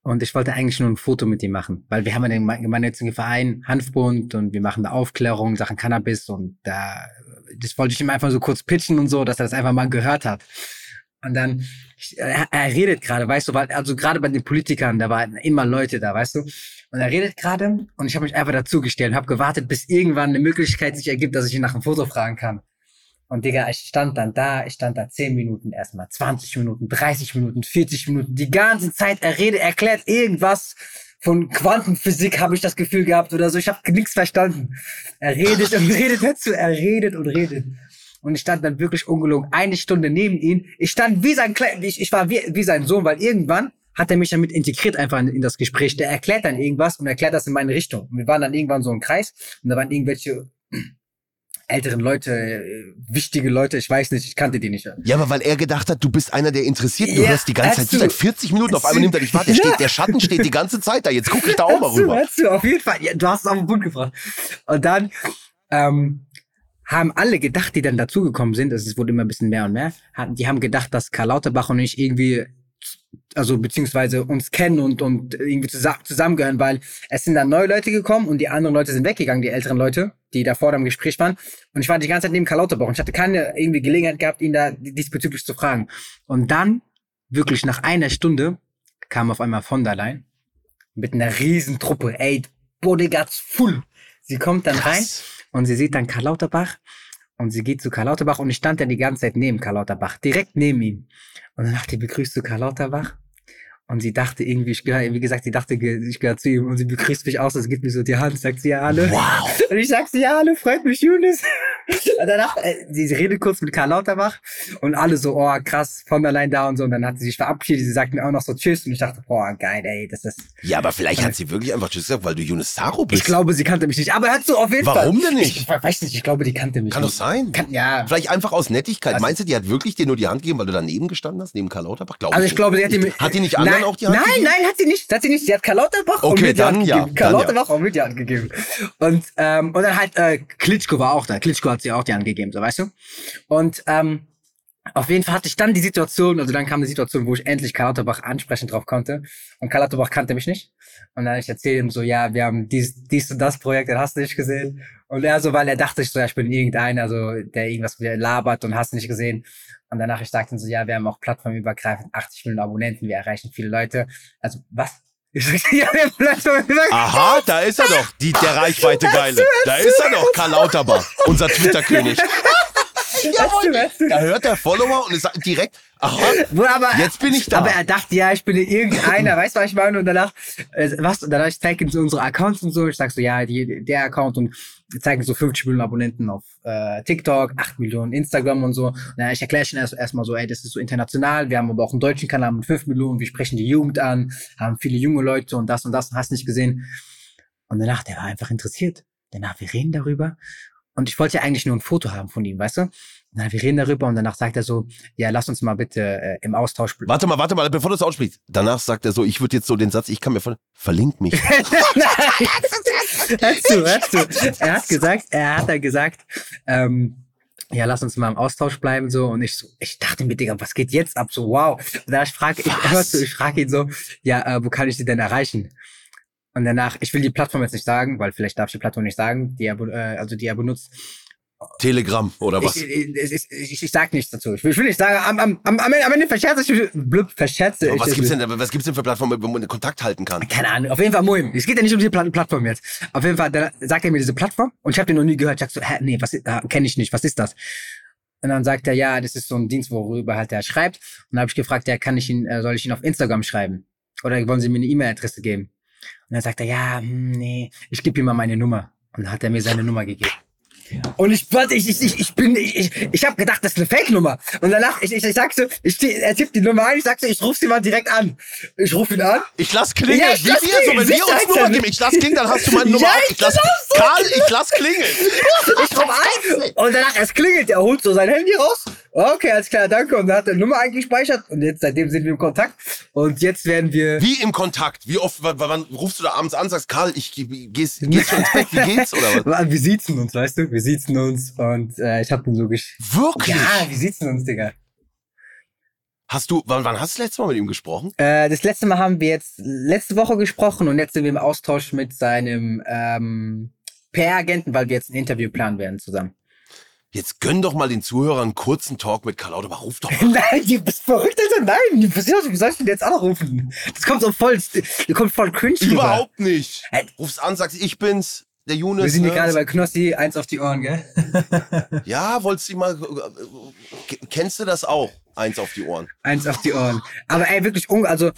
S2: und ich wollte eigentlich nur ein Foto mit ihm machen, weil wir haben ja den geme- gemeinnützigen Verein Hanfbund und wir machen da Aufklärung, Sachen Cannabis und da, das wollte ich ihm einfach so kurz pitchen und so, dass er das einfach mal gehört hat. Und dann, er, er redet gerade, weißt du, weil, also gerade bei den Politikern, da waren immer Leute da, weißt du. Und er redet gerade und ich habe mich einfach dazugestellt und habe gewartet, bis irgendwann eine Möglichkeit sich ergibt, dass ich ihn nach einem Foto fragen kann. Und Digga, ich stand dann da, ich stand da 10 Minuten erstmal, 20 Minuten, 30 Minuten, 40 Minuten, die ganze Zeit, er redet, erklärt irgendwas von Quantenphysik, habe ich das Gefühl gehabt oder so. Ich habe nichts verstanden. Er redet und redet dazu, er redet und redet. Und ich stand dann wirklich ungelogen eine Stunde neben ihm. Ich stand wie sein Klein, ich, ich war wie, wie sein Sohn, weil irgendwann hat er mich damit integriert einfach in, in das Gespräch. Der erklärt dann irgendwas und erklärt das in meine Richtung. Und wir waren dann irgendwann so im Kreis und da waren irgendwelche älteren Leute, äh, wichtige Leute, ich weiß nicht, ich kannte die nicht.
S1: Ja, aber weil er gedacht hat, du bist einer, der interessiert, du
S2: Ja,
S1: hörst die ganze Zeit,
S2: hast
S1: du seit 40 Minuten, auf einmal nimmt er dich wahr, der,
S2: Ja.
S1: steht, der Schatten steht die ganze Zeit da, jetzt gucke ich da auch mal rüber.
S2: hörst du, auf jeden Fall. Ja, du hast es auf den Punkt gebracht. Und dann ähm, haben alle gedacht, die dann dazugekommen sind, also es wurde immer ein bisschen mehr und mehr, die haben gedacht, dass Karl Lauterbach und ich irgendwie, also beziehungsweise uns kennen und, und irgendwie zusammen, zusammengehören, weil es sind dann neue Leute gekommen und die anderen Leute sind weggegangen, die älteren Leute, die da vor dem Gespräch waren. Und ich war die ganze Zeit neben Karl Lauterbach und ich hatte keine irgendwie Gelegenheit gehabt, ihn da diesbezüglich zu fragen. Und dann, wirklich nach einer Stunde, kam auf einmal von der Leyen mit einer riesen Truppe, ey, Bodyguards full. Sie kommt dann rein
S1: Krass.
S2: und sie sieht dann Karl Lauterbach Und sie geht zu Karl Lauterbach und ich stand dann die ganze Zeit neben Karl Lauterbach, direkt neben ihm. Und dann dachte ich, begrüßt du Karl Lauterbach? Und sie dachte irgendwie, ich gehöre, wie gesagt, sie dachte, ich gehöre zu ihm und sie begrüßt mich aus, es gibt mir so die Hand, sagt sie ja alle.
S1: Wow.
S2: Und ich sag sie ja alle, freut mich, Younes. Und danach, äh, sie, redet kurz mit Karl Lauterbach und alle so, oh krass, von allein da und so. Und dann hat sie sich verabschiedet, sie sagt mir auch noch so Tschüss und ich dachte, boah, geil, ey, das ist.
S1: Ja, aber vielleicht hat sie wirklich einfach Tschüss gesagt, weil du Yunus Saro bist.
S2: Ich glaube, sie kannte mich nicht, aber hört so auf jeden Fall.
S1: Warum denn nicht?
S2: Ich, weiß nicht, ich glaube, die kannte mich
S1: Kann doch
S2: nicht.
S1: sein.
S2: Kann, ja.
S1: Vielleicht einfach aus Nettigkeit.
S2: Also-
S1: Meinst du, die hat wirklich dir nur die Hand gegeben, weil du daneben gestanden hast, neben Karl Lauterbach? Glaub
S2: Also ich
S1: nicht.
S2: glaube, sie hat die
S1: Hat die nicht anderen
S2: nein,
S1: auch die Hand
S2: Nein,
S1: gegeben?
S2: nein, hat sie nicht. Hat sie nicht. Sie hat Karl Lauterbach und
S1: Okay,
S2: mir die Hand
S1: dann ja,
S2: gegeben. Karl
S1: dann ja.
S2: Lauterbach und mir die Hand gegeben. Und, ähm, und dann halt, äh, Klitschko war auch da. Klitschko hat sie auch die Hand so weißt du. Und ähm, auf jeden Fall hatte ich dann die Situation, also dann kam die Situation, wo ich endlich Karl Lauterbach ansprechen drauf konnte. Und Karl Lauterbach kannte mich nicht. Und dann ich erzähle ihm so, ja, wir haben dies, dies und das Projekt, das hast du nicht gesehen. Und er so, weil er dachte ich so, ja, ich bin irgendeiner, so, der irgendwas labert und hast nicht gesehen. Und danach ich sagte ihm so, ja, wir haben auch plattformübergreifend 80 Millionen Abonnenten, wir erreichen viele Leute. Also, was? Ich sag, ja.
S1: Aha, da ist er doch, die, der Reichweite Geile. Da ist er doch, Karl Lauterbach, unser Twitter-König.
S2: Jawohl. Weißt du,
S1: Da hört der Follower und ist direkt, aha,
S2: aber,
S1: Jetzt bin ich da.
S2: Aber er dachte, ja, ich bin irgendeiner, weißt du, was ich meine? Und danach, äh, was, und danach, ich zeige ihm so unsere Accounts und so, ich sag so, ja, die, der Account und wir zeigen so 50 Millionen Abonnenten auf äh, TikTok, 8 Millionen Instagram und so. Und dann ich erkläre schon erst erstmal so, ey, das ist so international, wir haben aber auch einen deutschen Kanal mit 5 Millionen, wir sprechen die Jugend an, haben viele junge Leute und das und das und hast nicht gesehen. Und danach, der war einfach interessiert. Danach, wir reden darüber. Und ich wollte ja eigentlich nur ein Foto haben von ihm, weißt du? Dann, wir reden darüber und danach sagt er so, ja, lass uns mal bitte äh, im Austausch bleiben.
S1: warte mal, warte mal, bevor du es aussprichst. Danach sagt er so, ich würde jetzt so den Satz, ich kann mir voll, verlink mich.
S2: Hörst du, hörst du. Er hat gesagt, er hat dann gesagt, ähm, ja, lass uns mal im Austausch bleiben, so. Und ich so, ich dachte mir, Digga, was geht jetzt ab? So, wow. Und da ich frage, ich, hörst du, ich frage ihn so, ja, äh, wo kann ich sie denn erreichen? Und danach, ich will die Plattform jetzt nicht sagen, weil vielleicht darf ich die Plattform nicht sagen, die er, äh, also die er benutzt.
S1: Telegram oder was?
S2: Ich, ich, ich, ich, ich sag nichts dazu. Ich will, ich will nicht sagen, am, am, am, am Ende- verscherze ich, blub, verscherze ich.
S1: was gibt's denn, was gibt's denn für Plattformen, wo man Kontakt halten kann?
S2: Keine Ahnung, auf jeden Fall Moim. Es geht ja nicht um die Pla Plattform jetzt. Auf jeden Fall, dann sagt er mir diese Plattform und ich habe den noch nie gehört. Ich sag so, hä, nee, was äh, kenne ich nicht, was ist das? Und dann sagt er, ja, das ist so ein Dienst, worüber halt er schreibt. Und dann habe ich gefragt, ja, kann ich ihn, äh, soll ich ihn auf Instagram schreiben? Oder wollen Sie mir eine E-Mail-Adresse geben? Und dann sagt er, ja, hm, nee, ich gebe ihm mal meine Nummer. Und dann hat er mir seine Nummer gegeben. Und ich, warte, ich, ich, ich, ich bin, ich, ich, ich habe gedacht, das ist eine Fake-Nummer. Und danach, ich, ich, ich sag so, ich, er tippt die Nummer ein, ich sag so, ich rufe sie mal direkt an. Ich rufe ihn an.
S1: Ich lass klingeln.
S2: Ja, ich
S1: Wie
S2: lass
S1: wir so, wenn
S2: klingeln.
S1: wir uns. Nummer geben. Ich lass klingeln, dann hast du meine Nummer
S2: Ja, ich
S1: Ich lass, Karl, ich lass klingeln.
S2: Ich rufe an und danach, es klingelt, er holt so sein Handy raus. Okay, alles klar, danke. Und dann hat er Nummer eingespeichert und jetzt, seitdem sind wir im Kontakt. Und jetzt werden wir,
S1: Wie im Kontakt? Wie oft, wann, wann rufst du da abends an, sagst, Karl, ich geh- gehst, gehst schon ins Bett, wie geht's? Oder was?
S2: wir siezen uns, weißt du, wir siezen uns und äh, ich hab den so gesch...
S1: Wirklich?
S2: Ja, wir siezen uns, Digga.
S1: Hast du, wann, wann hast du das letzte Mal mit ihm gesprochen?
S2: Äh, das letzte Mal haben wir jetzt letzte Woche gesprochen und jetzt sind wir im Austausch mit seinem ähm, PR-Agenten, weil wir jetzt ein Interview planen werden zusammen.
S1: Jetzt gönn doch mal den Zuhörern einen kurzen Talk mit Karl Lauterbach. Ruf doch mal.
S2: Nein, du bist verrückt, Alter. Nein, wie soll ich denn jetzt anrufen? Das kommt so voll, das kommt voll cringe rüber.
S1: Überhaupt nicht.
S2: Hey.
S1: Rufst an, sagst, ich bin's, der Younes.
S2: Wir sind hier
S1: ne?
S2: gerade bei Knossi, eins auf die Ohren, gell?
S1: Ja, wolltest du mal, äh, äh, kennst du das auch? Eins auf die Ohren.
S2: Eins auf die Ohren. Aber ey, wirklich, also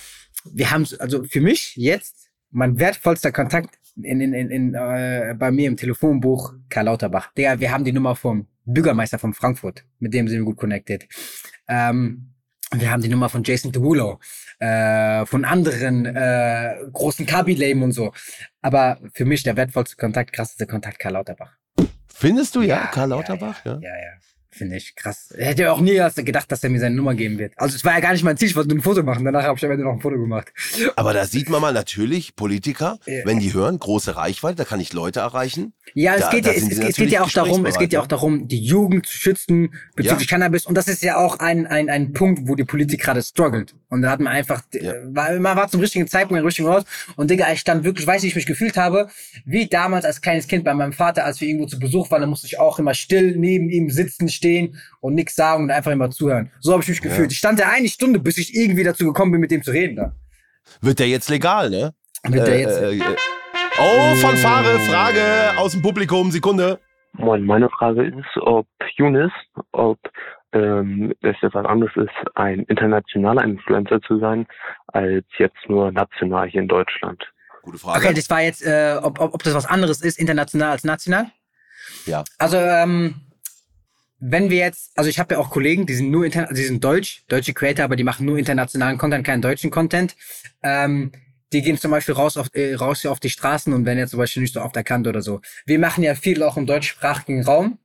S2: wir haben, also für mich jetzt mein wertvollster Kontakt in, in, in, in äh, bei mir im Telefonbuch Karl Lauterbach. Digga, wir haben die Nummer vom Bürgermeister von Frankfurt, mit dem sind wir gut connected. Ähm, wir haben die Nummer von Jason Derulo, äh, von anderen äh, großen Kabi-Leben und so. Aber für mich der wertvollste Kontakt, krasseste Kontakt Karl Lauterbach.
S1: Findest du ja, Karl Lauterbach?
S2: Ja, ja. ja. Finde ich krass. Ich hätte auch nie gedacht, dass er mir seine Nummer geben wird. Also es war ja gar nicht mein Ziel, ich wollte nur ein Foto machen. Danach habe ich am Ende noch ein Foto gemacht.
S1: Aber da sieht man mal natürlich, Politiker,
S2: Ja.
S1: wenn die hören, große Reichweite, da kann ich Leute erreichen.
S2: Ja, es
S1: Da-
S2: geht ja, es, es, geht ja auch darum, es geht ja auch
S1: gesprächsbereit,
S2: darum, die Jugend zu schützen bezüglich
S1: Ja.
S2: Cannabis. Und das ist ja auch ein, ein, ein Punkt, wo die Politik gerade struggelt. Und da hat man einfach,
S1: Ja.
S2: äh, war, man war zum richtigen Zeitpunkt am richtigen Ort. Und Digga, ich stand wirklich, weiß nicht, wie ich mich gefühlt habe, wie damals als kleines Kind bei meinem Vater, als wir irgendwo zu Besuch waren, da musste ich auch immer still neben ihm sitzen, stehen und nichts sagen und einfach immer zuhören. So habe ich mich gefühlt. Ich stand da eine Stunde, bis ich irgendwie dazu gekommen bin, mit dem zu reden. Da.
S1: Wird der jetzt legal, ne?
S2: Wird der jetzt,
S1: äh, äh, oh, Fanfare, Frage aus dem Publikum, Sekunde.
S4: Moin, meine Frage ist, ob Younes, ob ähm, es etwas anderes ist, ein internationaler Influencer zu sein, als jetzt nur national hier in Deutschland.
S1: Gute Frage.
S2: Okay, das war jetzt, äh, ob, ob, ob das was anderes ist, international als national?
S1: Ja.
S2: Also, ähm, wenn wir jetzt, also ich habe ja auch Kollegen, die sind nur interna die sind deutsch, deutsche Creator, aber die machen nur internationalen Content, keinen deutschen Content. Ähm, die gehen zum Beispiel raus auf, äh, raus hier auf die Straßen und werden jetzt zum Beispiel nicht so oft erkannt oder so. Wir machen ja viel auch im deutschsprachigen Raum.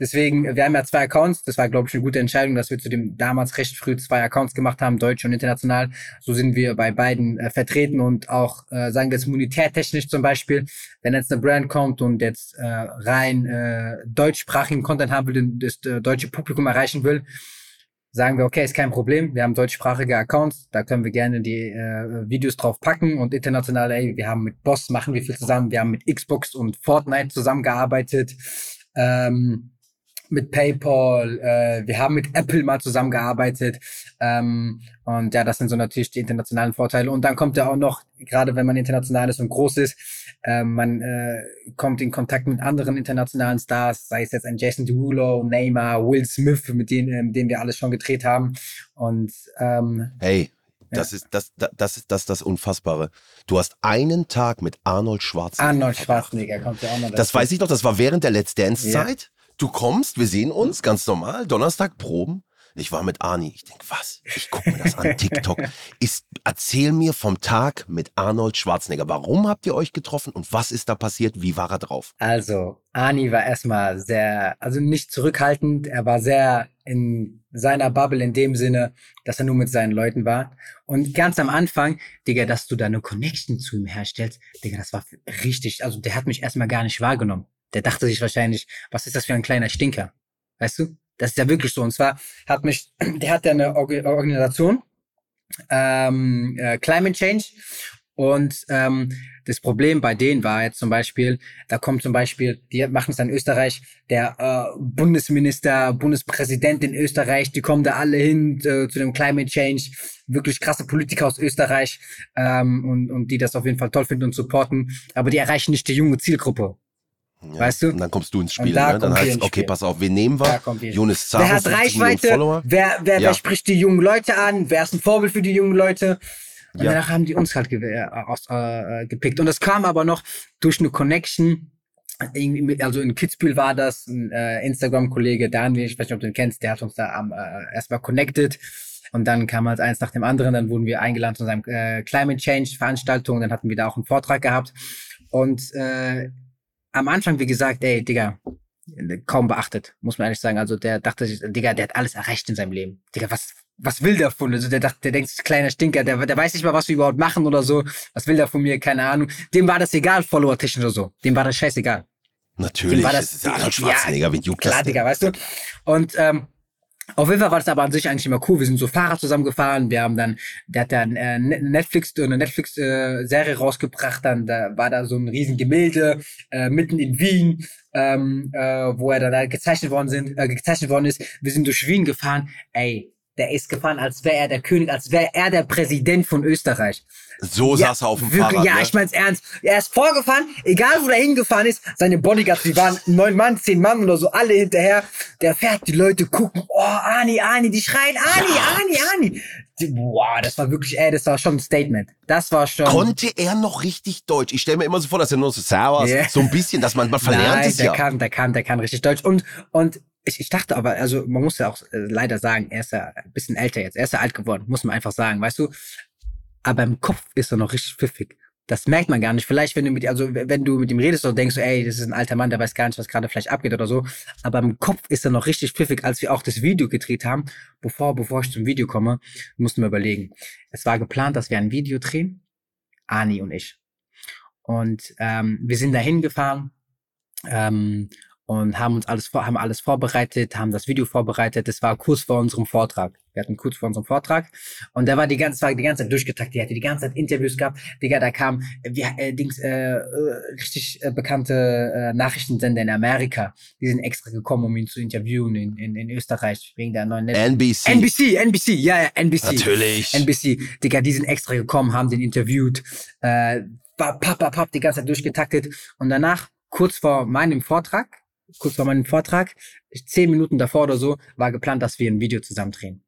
S2: Deswegen, wir haben ja zwei Accounts. Das war, glaube ich, eine gute Entscheidung, dass wir zu dem damals recht früh zwei Accounts gemacht haben, deutsch und international. So sind wir bei beiden äh, vertreten und auch, äh, sagen wir jetzt monetärtechnisch zum Beispiel, wenn jetzt eine Brand kommt und jetzt äh, rein äh, deutschsprachigen Content haben will, den das äh, deutsche Publikum erreichen will, sagen wir, okay, ist kein Problem, wir haben deutschsprachige Accounts, da können wir gerne die äh, Videos drauf packen und international, ey, wir haben mit Boss machen wir viel zusammen, wir haben mit Xbox und Fortnite zusammengearbeitet, ähm, mit PayPal, äh, wir haben mit Apple mal zusammengearbeitet ähm, und ja, das sind so natürlich die internationalen Vorteile und dann kommt ja auch noch, gerade wenn man international ist und groß ist, äh, man äh, kommt in Kontakt mit anderen internationalen Stars, sei es jetzt ein Jason Derulo, Neymar, Will Smith, mit denen, äh, mit denen wir alles schon gedreht haben und ähm,
S1: Hey, das ist das, das, das ist das, das Unfassbare. Du hast einen Tag mit Arnold Schwarzenegger.
S2: Arnold. Schwarzenegger kommt ja auch noch
S1: Das weiß ich noch, das war während der Let's Dance
S2: Ja.
S1: Du kommst, wir sehen uns, ganz normal, Donnerstag proben. Ich war mit Arni. Ich denk, was? Ich gucke mir das an, TikTok. Ist, erzähl mir vom Tag mit Arnold Schwarzenegger. Warum habt ihr euch getroffen und was ist da passiert? Wie war er drauf?
S2: Also, Ani war erstmal sehr, also nicht zurückhaltend, er war sehr in seiner Bubble in dem Sinne, dass er nur mit seinen Leuten war. Und ganz am Anfang, Digga, dass du da eine Connection zu ihm herstellst, Digga, das war richtig, also der hat mich erstmal gar nicht wahrgenommen. Der dachte sich wahrscheinlich, was ist das für ein kleiner Stinker? Weißt du? Das ist ja wirklich so. Und zwar hat mich, der hat ja eine Org- Organisation, ähm, äh, Climate Change. Und ähm, das Problem bei denen war jetzt zum Beispiel, da kommt zum Beispiel, die machen es dann in Österreich, der äh, Bundesminister, Bundespräsident in Österreich, die kommen da alle hin äh, zu dem Climate Change, wirklich krasse Politiker aus Österreich ähm, und, und die das auf jeden Fall toll finden und supporten, aber die erreichen nicht die junge Zielgruppe.
S1: Ja.
S2: Weißt du?
S1: Und dann kommst du ins Spiel.
S2: Und da
S1: Ne? Dann heißt
S2: ins
S1: okay,
S2: Spiel.
S1: pass auf, wen nehmen wir? Jonas
S2: Wer
S1: Zara,
S2: hat
S1: 50 Millionen
S2: Reichweite? Wer, wer,
S1: Ja.
S2: wer spricht die jungen Leute an? Wer ist ein Vorbild für die jungen Leute? Und
S1: Ja.
S2: danach haben die uns halt ge äh, äh, gepickt. Und das kam aber noch durch eine Connection. Irgendwie mit, also in Kitzbühel war das, ein äh, Instagram-Kollege Daniel, ich weiß nicht, ob du ihn kennst, der hat uns da am, äh, erstmal connected. Und dann kam halt eins nach dem anderen, dann wurden wir eingeladen zu seinem äh, Climate Change Veranstaltung, dann hatten wir da auch einen Vortrag gehabt. Und äh, am Anfang, wie gesagt, ey, Digga, kaum beachtet, muss man ehrlich sagen. Also der dachte sich, Digga, der hat alles erreicht in seinem Leben. Digga, was, was will der von? Also der dachte, der denkt, kleiner Stinker, der, der weiß nicht mal, was wir überhaupt machen oder so. Was will der von mir? Keine Ahnung. Dem war das egal, follower-technisch oder so. Dem war das scheißegal.
S1: Natürlich,
S2: war
S1: das
S2: das-
S1: ist Arnold
S2: ja,
S1: Schwarzenegger, wen juckt
S2: Klar,
S1: das?
S2: Digga, weißt du? Und ähm, auf jeden Fall war das aber an sich eigentlich immer cool. Wir sind so Fahrrad zusammengefahren. Wir haben dann, der hat dann äh, Ne- Netflix, eine Netflix-Serie rausgebracht. Dann da war da so ein riesen Gemälde äh, mitten in Wien, ähm, äh, wo er dann da gezeichnet worden sind, äh, gezeichnet worden ist. Wir sind durch Wien gefahren. Ey, der ist gefahren, als wäre er der König, als wäre er der Präsident von Österreich.
S1: So saß er auf dem
S2: wirklich,
S1: Fahrrad.
S2: Ja,
S1: ne?
S2: ich mein's ernst. Er ist vorgefahren, egal wo er hingefahren ist, seine Bodyguards, die waren neun Mann, zehn Mann oder so, alle hinterher. Der fährt, die Leute gucken, oh, Ani, Ani, die schreien, Ani, Ani, Ani. Die, boah, das war wirklich, ey, das war schon ein Statement. Das war schon.
S1: Konnte er noch richtig Deutsch? Ich stelle mir immer so vor, dass er nur so sauer
S2: Ja.
S1: so ein bisschen, dass man, man verlernt
S2: Nein,
S1: es
S2: der
S1: ja.
S2: kann, der kann, der kann richtig Deutsch. Und, und ich, ich dachte aber, also man muss ja auch äh, leider sagen, er ist ja ein bisschen älter jetzt, er ist ja alt geworden, muss man einfach sagen, weißt du. Aber im Kopf ist er noch richtig pfiffig. Das merkt man gar nicht. Vielleicht, wenn du mit, also wenn du mit ihm redest und denkst, ey, das ist ein alter Mann, der weiß gar nicht, was gerade vielleicht abgeht oder so. Aber im Kopf ist er noch richtig pfiffig, als wir auch das Video gedreht haben. Bevor, bevor ich zum Video komme, mussten wir überlegen. Es war geplant, dass wir ein Video drehen. Ani und ich. Und ähm, wir sind da hingefahren ähm, und haben uns alles vor, haben alles vorbereitet, haben das Video vorbereitet. Das war kurz vor unserem Vortrag. Wir hatten kurz vor unserem Vortrag und da war die ganze Zeit, die ganze Zeit durchgetaktet. Die hatte die ganze Zeit Interviews gehabt. Digga, da kam wie, äh, Dings, äh, äh, richtig äh, bekannte äh, Nachrichtensender in Amerika. Die sind extra gekommen, um ihn zu interviewen in, in, in Österreich wegen der neuen Net
S1: NBC.
S2: NBC, NBC, ja, ja, NBC.
S1: Natürlich.
S2: NBC, Digga, die sind extra gekommen, haben den interviewt, äh, papp, papp, papp, die ganze Zeit durchgetaktet. Und danach, kurz vor meinem Vortrag, kurz vor meinem Vortrag, zehn Minuten davor oder so, war geplant, dass wir ein Video zusammen drehen.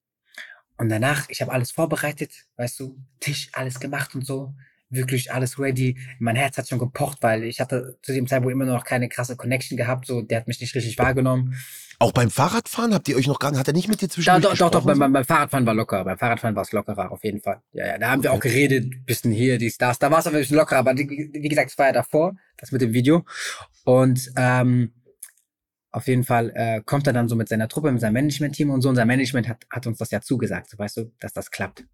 S2: Und danach, ich habe alles vorbereitet, weißt du, Tisch, alles gemacht und so, wirklich alles ready. Mein Herz hat schon gepocht, weil ich hatte zu dem Zeitpunkt immer noch keine krasse Connection gehabt, so, der hat mich nicht richtig wahrgenommen.
S1: Auch beim Fahrradfahren habt ihr euch noch gar nicht, hat er nicht mit dir zwischendurch
S2: doch, doch, doch, beim, beim Fahrradfahren war locker. Beim Fahrradfahren war es lockerer, auf jeden Fall. Ja, ja, da haben wir auch geredet, bisschen hier, dies, das. Da war es aber ein bisschen lockerer, aber wie wie gesagt, es war ja davor, das mit dem Video. Und ähm, auf jeden Fall äh, kommt er dann so mit seiner Truppe, mit seinem Management-Team und so. Unser Management hat, hat uns das ja zugesagt, so weißt du, dass das klappt.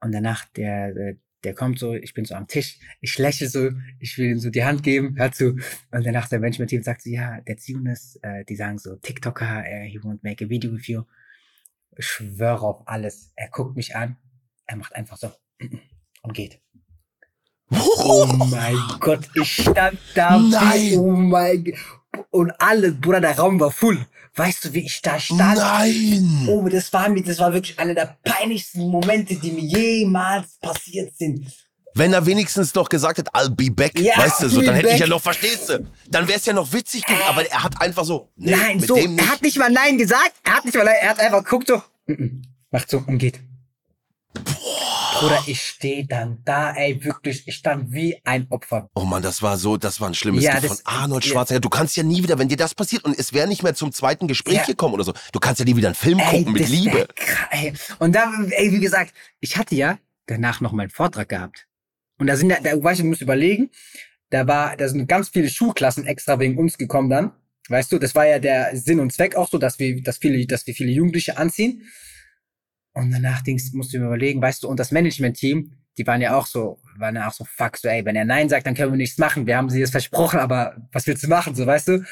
S2: Und danach, der, der, der kommt so, ich bin so am Tisch, ich lächle so, ich will ihm so die Hand geben, hör zu. Und danach der Management-Team sagt so, ja, der Ziunis, äh, die sagen so, TikToker, äh, he won't make a video with you. Ich schwöre auf alles. Er guckt mich an, er macht einfach so und geht. Oh mein Gott, ich stand da.
S1: Nein.
S2: Oh mein Gott. Und alle, Bruder, der Raum war voll. Weißt du, wie ich da stand?
S1: Nein!
S2: Oh, das war mir, das war wirklich einer der peinlichsten Momente, die mir jemals passiert sind.
S1: Wenn er wenigstens doch gesagt hat, I'll be back,
S2: Ja,
S1: weißt du, so, dann hätte ich ja
S2: back.
S1: noch, verstehst du? Dann wäre es ja noch witzig gewesen, aber er hat einfach so, nee,
S2: Nein, so, er hat nicht mal Nein gesagt. Er hat nicht mal Nein, er hat einfach geguckt so, mm, mm, macht so und geht. Bruder, ich stehe dann da, ey, wirklich, ich stand wie ein Opfer.
S1: Oh Mann, das war so, das war ein schlimmes
S2: Ja, das-
S1: von Arnold. Schwarzenegger. Du kannst ja nie wieder, wenn dir das passiert und es wäre nicht mehr zum zweiten Gespräch
S2: Ja.
S1: gekommen oder so, du kannst ja nie wieder einen Film gucken mit Liebe.
S2: Ey. Und da, ey, wie gesagt, ich hatte ja danach noch meinen Vortrag gehabt. Und da sind ja, da, weißt du, du musst überlegen, da war, da sind ganz viele Schulklassen extra wegen uns gekommen dann. Weißt du, das war ja der Sinn und Zweck auch so, dass wir, dass viele, dass wir viele Jugendliche anziehen. Und danach Dings, musst du mir überlegen, weißt du, und das Management-Team, die waren ja auch so, waren ja auch so, fuck, so, ey, wenn er Nein sagt, dann können wir nichts machen. Wir haben sie das versprochen, aber was willst du machen, so, weißt du?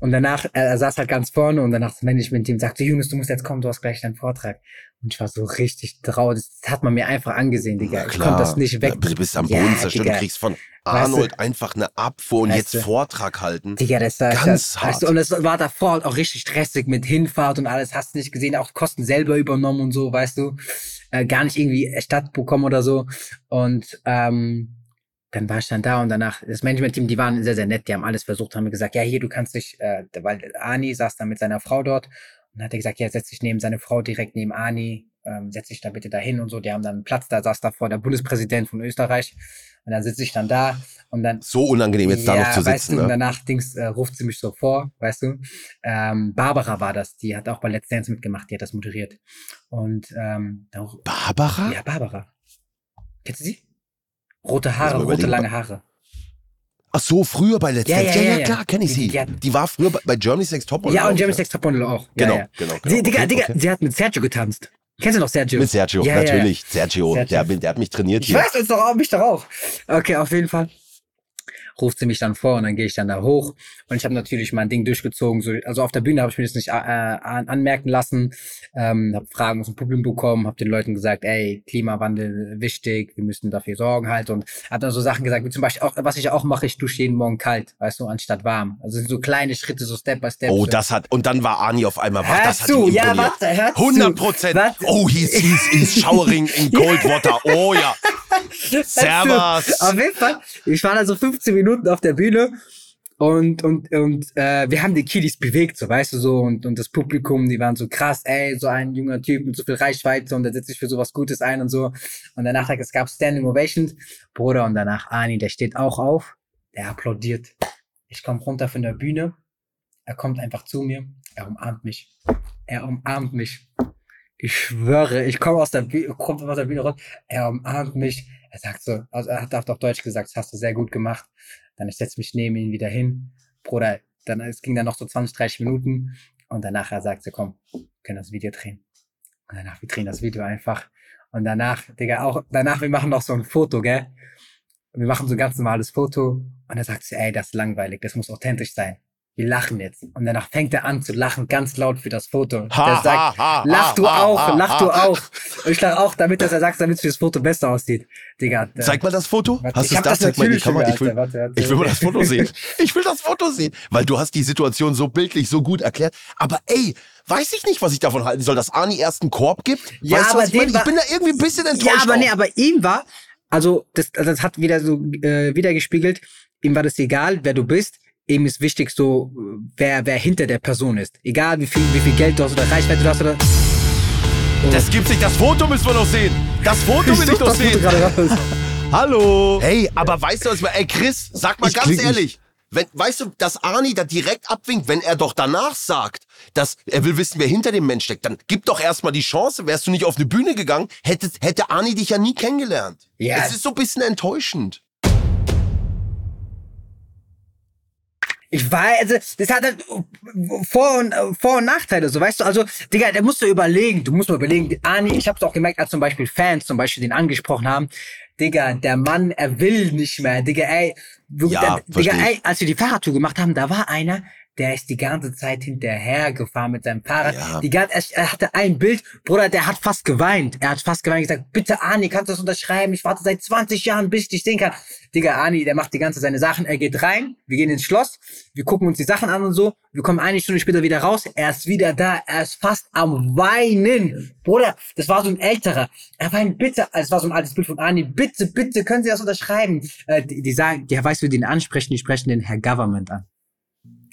S2: Und danach, er, er saß halt ganz vorne und danach das Management-Team sagte, Jonas, du musst jetzt kommen, du hast gleich deinen Vortrag. Und ich war so richtig traurig. Das hat man mir einfach angesehen, Digga. Ich konnte das nicht weg.
S1: Du bist am
S2: Ja,
S1: Boden zerstört, du kriegst von
S2: Weißt
S1: Arnold
S2: du-
S1: einfach eine Abfuhr und
S2: Weißt
S1: jetzt
S2: du-
S1: Vortrag halten.
S2: Digga, das war
S1: Ganz
S2: das,
S1: hart.
S2: Weißt du, und es war davor halt auch richtig stressig mit Hinfahrt und alles. Hast du nicht gesehen, auch Kosten selber übernommen und so, weißt du. Äh, gar nicht irgendwie Stadt bekommen oder so. Und ähm, dann war ich dann da und danach, das Management-Team, die waren sehr, sehr nett, die haben alles versucht, haben gesagt, ja, hier, du kannst dich, äh, weil Ani saß da mit seiner Frau dort und dann hat er gesagt, ja, setz dich neben seine Frau direkt neben Ani, ähm, setz dich da bitte dahin und so. Die haben dann einen Platz, da saß davor der Bundespräsident von Österreich und dann sitze ich dann da und dann
S1: So unangenehm, jetzt da noch zu
S2: weißt
S1: sitzen.
S2: und
S1: ne?
S2: danach Dings, äh, ruft sie mich so vor, weißt du. Ähm, Barbara war das, die hat auch bei Let's Dance mitgemacht, die hat das moderiert. Und ähm, da,
S1: Barbara?
S2: ja, Barbara. Kennst du sie? Rote Haare, rote lange Haare.
S1: Ach so, früher bei Let's Dance.
S2: ja,
S1: Ja, ja,
S2: ja,
S1: klar, kenne ich sie.
S2: die
S1: war früher bei- bei Germany's Next Topmodel.
S2: Ja, und
S1: ich,
S2: Jeremy Sex Topmodel auch.
S1: Genau, genau, genau.
S2: Die, Digga, Digga, sie hat mit Sergio getanzt. Kennst du noch Sergio?
S1: Mit Sergio, natürlich. Sergio. Der, der hat mich trainiert
S2: Ich
S1: hier.
S2: weiß, das doch auch, mich doch auch. Okay, auf jeden Fall. Ruft sie mich dann vor und dann gehe ich dann da hoch und ich habe natürlich mein Ding durchgezogen. So, also auf der Bühne habe ich mir das nicht äh, an, anmerken lassen, ähm, habe Fragen aus dem Publikum bekommen, habe den Leuten gesagt, ey, Klimawandel wichtig, wir müssen dafür sorgen halt und habe dann so Sachen gesagt, wie zum Beispiel auch, was ich auch mache, ich dusche jeden Morgen kalt, weißt du, anstatt warm. Also so kleine Schritte, so Step by Step.
S1: Oh, das hat, und dann war Ani auf einmal wach.
S2: Hör
S1: Das hat
S2: zu,
S1: ihn
S2: ja, warte, hör zu.
S1: 100 Prozent. Oh, he's, he's, he's showering in cold water. Oh ja. Servus.
S2: Auf jeden Fall. Ich war da so 15 Minuten auf der Bühne und und und äh, wir haben die Kiddies bewegt, so weißt du so und und das Publikum, die waren so krass, ey, so ein junger Typ mit so viel Reichweite und der setzt sich für sowas Gutes ein und so. Und danach es gab Standing Ovations, Bruder und danach Ani, der steht auch auf, der applaudiert. Ich komme runter von der Bühne, er kommt einfach zu mir, er umarmt mich, er umarmt mich. Ich schwöre, ich komme aus der Bühne, kommt aus der Bühne raus, er umarmt mich. Er sagt so, also er hat auf Deutsch gesagt, das hast du sehr gut gemacht. Dann ich setze mich neben ihn wieder hin. Bruder, dann, es ging dann noch so 20, 30 Minuten. Und danach er sagt so, komm, wir können das Video drehen. Und danach, wir drehen das Video einfach. Und danach, Digga, auch, danach, wir machen noch so ein Foto, gell? Wir machen so ein ganz normales Foto. Und er sagt so, ey, das ist langweilig, das muss authentisch sein. Wir lachen jetzt. Und danach fängt er an zu lachen, ganz laut für das Foto.
S1: Ha,
S2: der sagt,
S1: ha, ha,
S2: lach du auch, lach du auch. Und ich lach auch, damit dass er sagt, damit es für das Foto besser aussieht. Digga. der-
S1: Zeig mal das Foto.
S2: Warte,
S1: Hast
S2: ich
S1: du es
S2: hab
S1: da?
S2: das
S1: Zeig mal die Kamera. Ich will,
S2: warte, warte.
S1: ich will mal das Foto sehen. Ich will das Foto sehen. Weil du hast die Situation so bildlich, so gut erklärt. Aber ey, weiß ich nicht, was ich davon halten soll, dass Arni erst einen Korb gibt.
S2: Ja,
S1: weißt du,
S2: aber
S1: was ich, ich bin da irgendwie ein bisschen enttäuscht.
S2: Ja, aber
S1: auch.
S2: nee, aber ihm war, also das, also das hat wieder so äh, wieder gespiegelt, ihm war das egal, wer du bist. Ihm ist wichtig so, wer, wer hinter der Person ist. Egal wie viel, wie viel Geld du hast oder Reichweite du hast oder.
S1: Das gibt's nicht. Das Foto müssen wir noch sehen. Das Foto will ich doch sehen.
S3: Hallo!
S1: Hey, aber weißt du was? Ey, Chris, sag mal
S3: Ich
S1: ganz ehrlich. Wenn, weißt du, dass Arnie da direkt abwinkt, wenn er doch danach sagt, dass er will wissen, wer hinter dem Mensch steckt, dann gib doch erstmal die Chance. Wärst du nicht auf eine Bühne gegangen, hätte, hätte Arnie dich ja nie kennengelernt.
S2: Ja.
S1: Es ist so ein bisschen enttäuschend.
S2: Ich weiß, also, das hat halt Vor- und, Vor- und Nachteile, so, weißt du, also, Digga, da musst du überlegen, du musst mal überlegen, Ani, ich hab's auch gemerkt, als zum Beispiel Fans zum Beispiel den angesprochen haben, Digga, der Mann, er will nicht mehr, Digga, ey,
S1: Ja,
S2: da, Digga, ey, als wir die Fahrradtour gemacht haben, da war einer, der ist die ganze Zeit hinterher gefahren mit seinem Fahrrad.
S1: Ja.
S2: Die ganze, er- hatte ein Bild, Bruder, der hat fast geweint. Er hat fast geweint, gesagt, bitte Ani, kannst du das unterschreiben? Ich warte seit 20 Jahren, bis ich dich sehen kann. Digga, Ani, der macht die ganze seine Sachen. Er geht rein, wir gehen ins Schloss, wir gucken uns die Sachen an und so. Wir kommen eine Stunde später wieder raus. Er ist wieder da. Er ist fast am Weinen. Bruder, das war so ein älterer. Er weint, bitte. Es war so ein altes Bild von Ani. Bitte, bitte, können Sie das unterschreiben? Äh, die, die sagen, ja, weißt du, ihn ansprechen? Die sprechen den Herr Government an.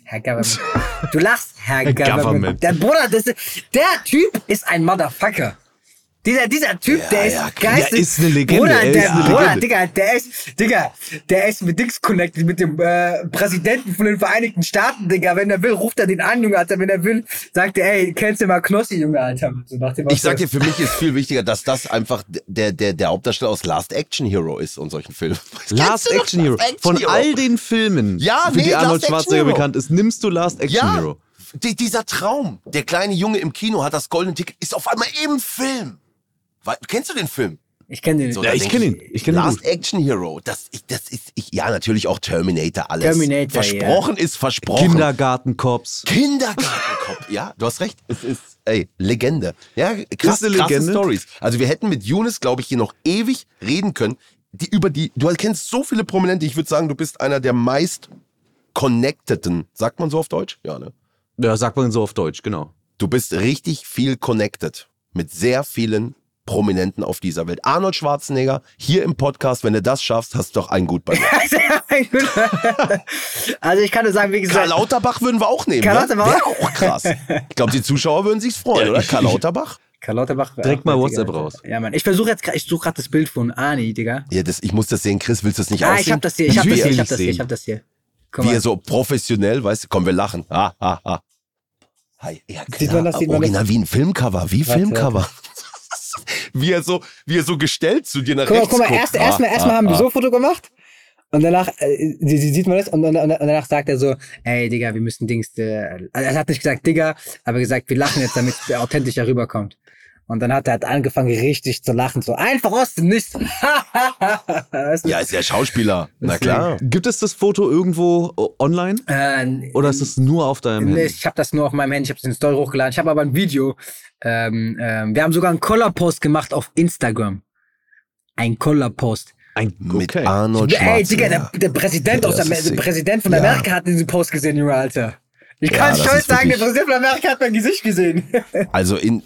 S2: Herr Government. Du lachst, Herr,
S3: Herr
S2: Government.
S3: Government.
S2: Der Bruder, das ist, der Typ ist ein Motherfucker. Dieser, dieser Typ,
S1: Ja,
S2: der ist
S1: ja,
S2: geistig.
S3: Der ist eine Legende,
S2: Bruder,
S3: er ist
S2: der,
S3: eine
S2: Bruder,
S3: Legende.
S2: Digga, der ist, Digga, der ist mit Dings connected, mit dem äh, Präsidenten von den Vereinigten Staaten, Digga. Wenn er will, ruft er den an, Junge, Alter. Wenn er will, sagt er, ey, kennst du mal Knossi, Junge, Alter. So nach dem
S1: Ich sag dir, für mich ist viel wichtiger, dass das einfach der, der, der Hauptdarsteller aus Last Action Hero ist und solchen Filmen.
S3: Last Action Hero.
S1: Last Action
S3: Von
S1: Hero?
S3: all den Filmen,
S1: Ja,
S3: für
S1: nee,
S3: die
S1: Last
S3: Arnold Schwarzenegger bekannt ist, nimmst du Last Action
S1: Ja,
S3: Hero.
S1: die, dieser Traum. Der kleine Junge im Kino hat das goldene Ticket, ist auf einmal im Film. Kennst du den Film?
S2: Ich kenne den.
S1: So,
S3: Ja, ich
S1: denk
S3: kenn ihn. Ich kenn ihn
S1: Last
S3: gut.
S1: Action Hero. Das, ich, das ist, ich, ja, natürlich auch Terminator, alles.
S2: Terminator,
S1: Versprochen ist versprochen.
S3: Kindergartencops.
S1: Kindergartenkopf. ja, du hast recht. Es ist, ey, Legende. Ja, krass, krasse
S3: Legende.
S1: Stories. Also wir hätten mit Younes, glaube ich, hier noch ewig reden können. Die, über die, du kennst so viele Prominente. Ich würde sagen, du bist einer der meist connecteden. Sagt man so auf Deutsch? Ja, ne?
S3: Ja, sagt man so auf Deutsch, genau.
S1: Du bist richtig viel connected mit sehr vielen Prominenten auf dieser Welt. Arnold Schwarzenegger, hier im Podcast, wenn du das schaffst, hast du doch einen gut bei mir.
S2: also ich kann nur sagen, wie
S1: Karl
S2: gesagt,
S1: Lauterbach würden wir auch nehmen.
S2: Karl
S1: ne?
S2: Lauterbach?
S1: Wäre auch krass. Ich glaube, die Zuschauer würden sich's freuen, oder? Karl Lauterbach?
S2: Karl Lauterbach.
S3: Direkt mal WhatsApp
S2: Digga.
S3: raus.
S2: Ja, Mann. Ich versuche jetzt, ich suche gerade das Bild von Ani, Digga.
S1: Ja, das, ich muss das sehen. Chris, willst du das nicht
S2: Ah,
S1: aussehen?
S2: ich hab das hier, ich hab
S1: Wie
S2: das hier,
S1: er-
S2: ich hab das hier, ich hab das hier. Guck
S1: Wie er so professionell, weißt du, komm, wir lachen. Ah, ah, ah. Hi, ja, klar.
S2: Sieht man das, sieht man
S1: Original wie ein Filmcover, wie
S2: Warte,
S1: Filmcover. wie, er so, wie er so gestellt zu dir nach
S2: Guck mal,
S1: rechts
S2: guck mal,
S1: guckt.
S2: erst,
S1: Ah,
S2: erstmal, erstmal
S1: ah,
S2: haben wir
S1: ah.
S2: so ein Foto gemacht. Und danach äh, sie, sie sieht man das und, und, und danach sagt er so, ey Digga, wir müssen Dings, äh, also er hat nicht gesagt Digga, aber gesagt, wir lachen jetzt, damit es authentischer rüberkommt. Und dann hat er halt angefangen richtig zu lachen, so einfach aus dem Nichts. Weißt du?
S1: Ja, ist ja Schauspieler. Na klar.
S3: Gibt es das Foto irgendwo online?
S2: Äh,
S3: Oder ist es nur auf deinem
S2: Nee,
S3: Handy?
S2: ich habe das nur auf meinem Handy, ich habe es in Story hochgeladen. Ich habe aber ein Video. Ähm, ähm, wir haben sogar einen Collar-Post gemacht auf Instagram. Ein Collar-Post.
S3: Ein,
S1: Mit
S3: okay.
S1: Arnold
S2: Ey, Digga, der,
S1: Schwarzenegger.
S2: der Präsident
S1: Ja,
S2: aus der
S1: sick.
S2: Präsident von
S1: Ja.
S2: Amerika hat diesen Post gesehen, Junge, Alter. Ich
S1: Ja,
S2: kann
S1: das
S2: stolz sagen, der Präsident von Amerika hat mein Gesicht gesehen.
S1: Also in,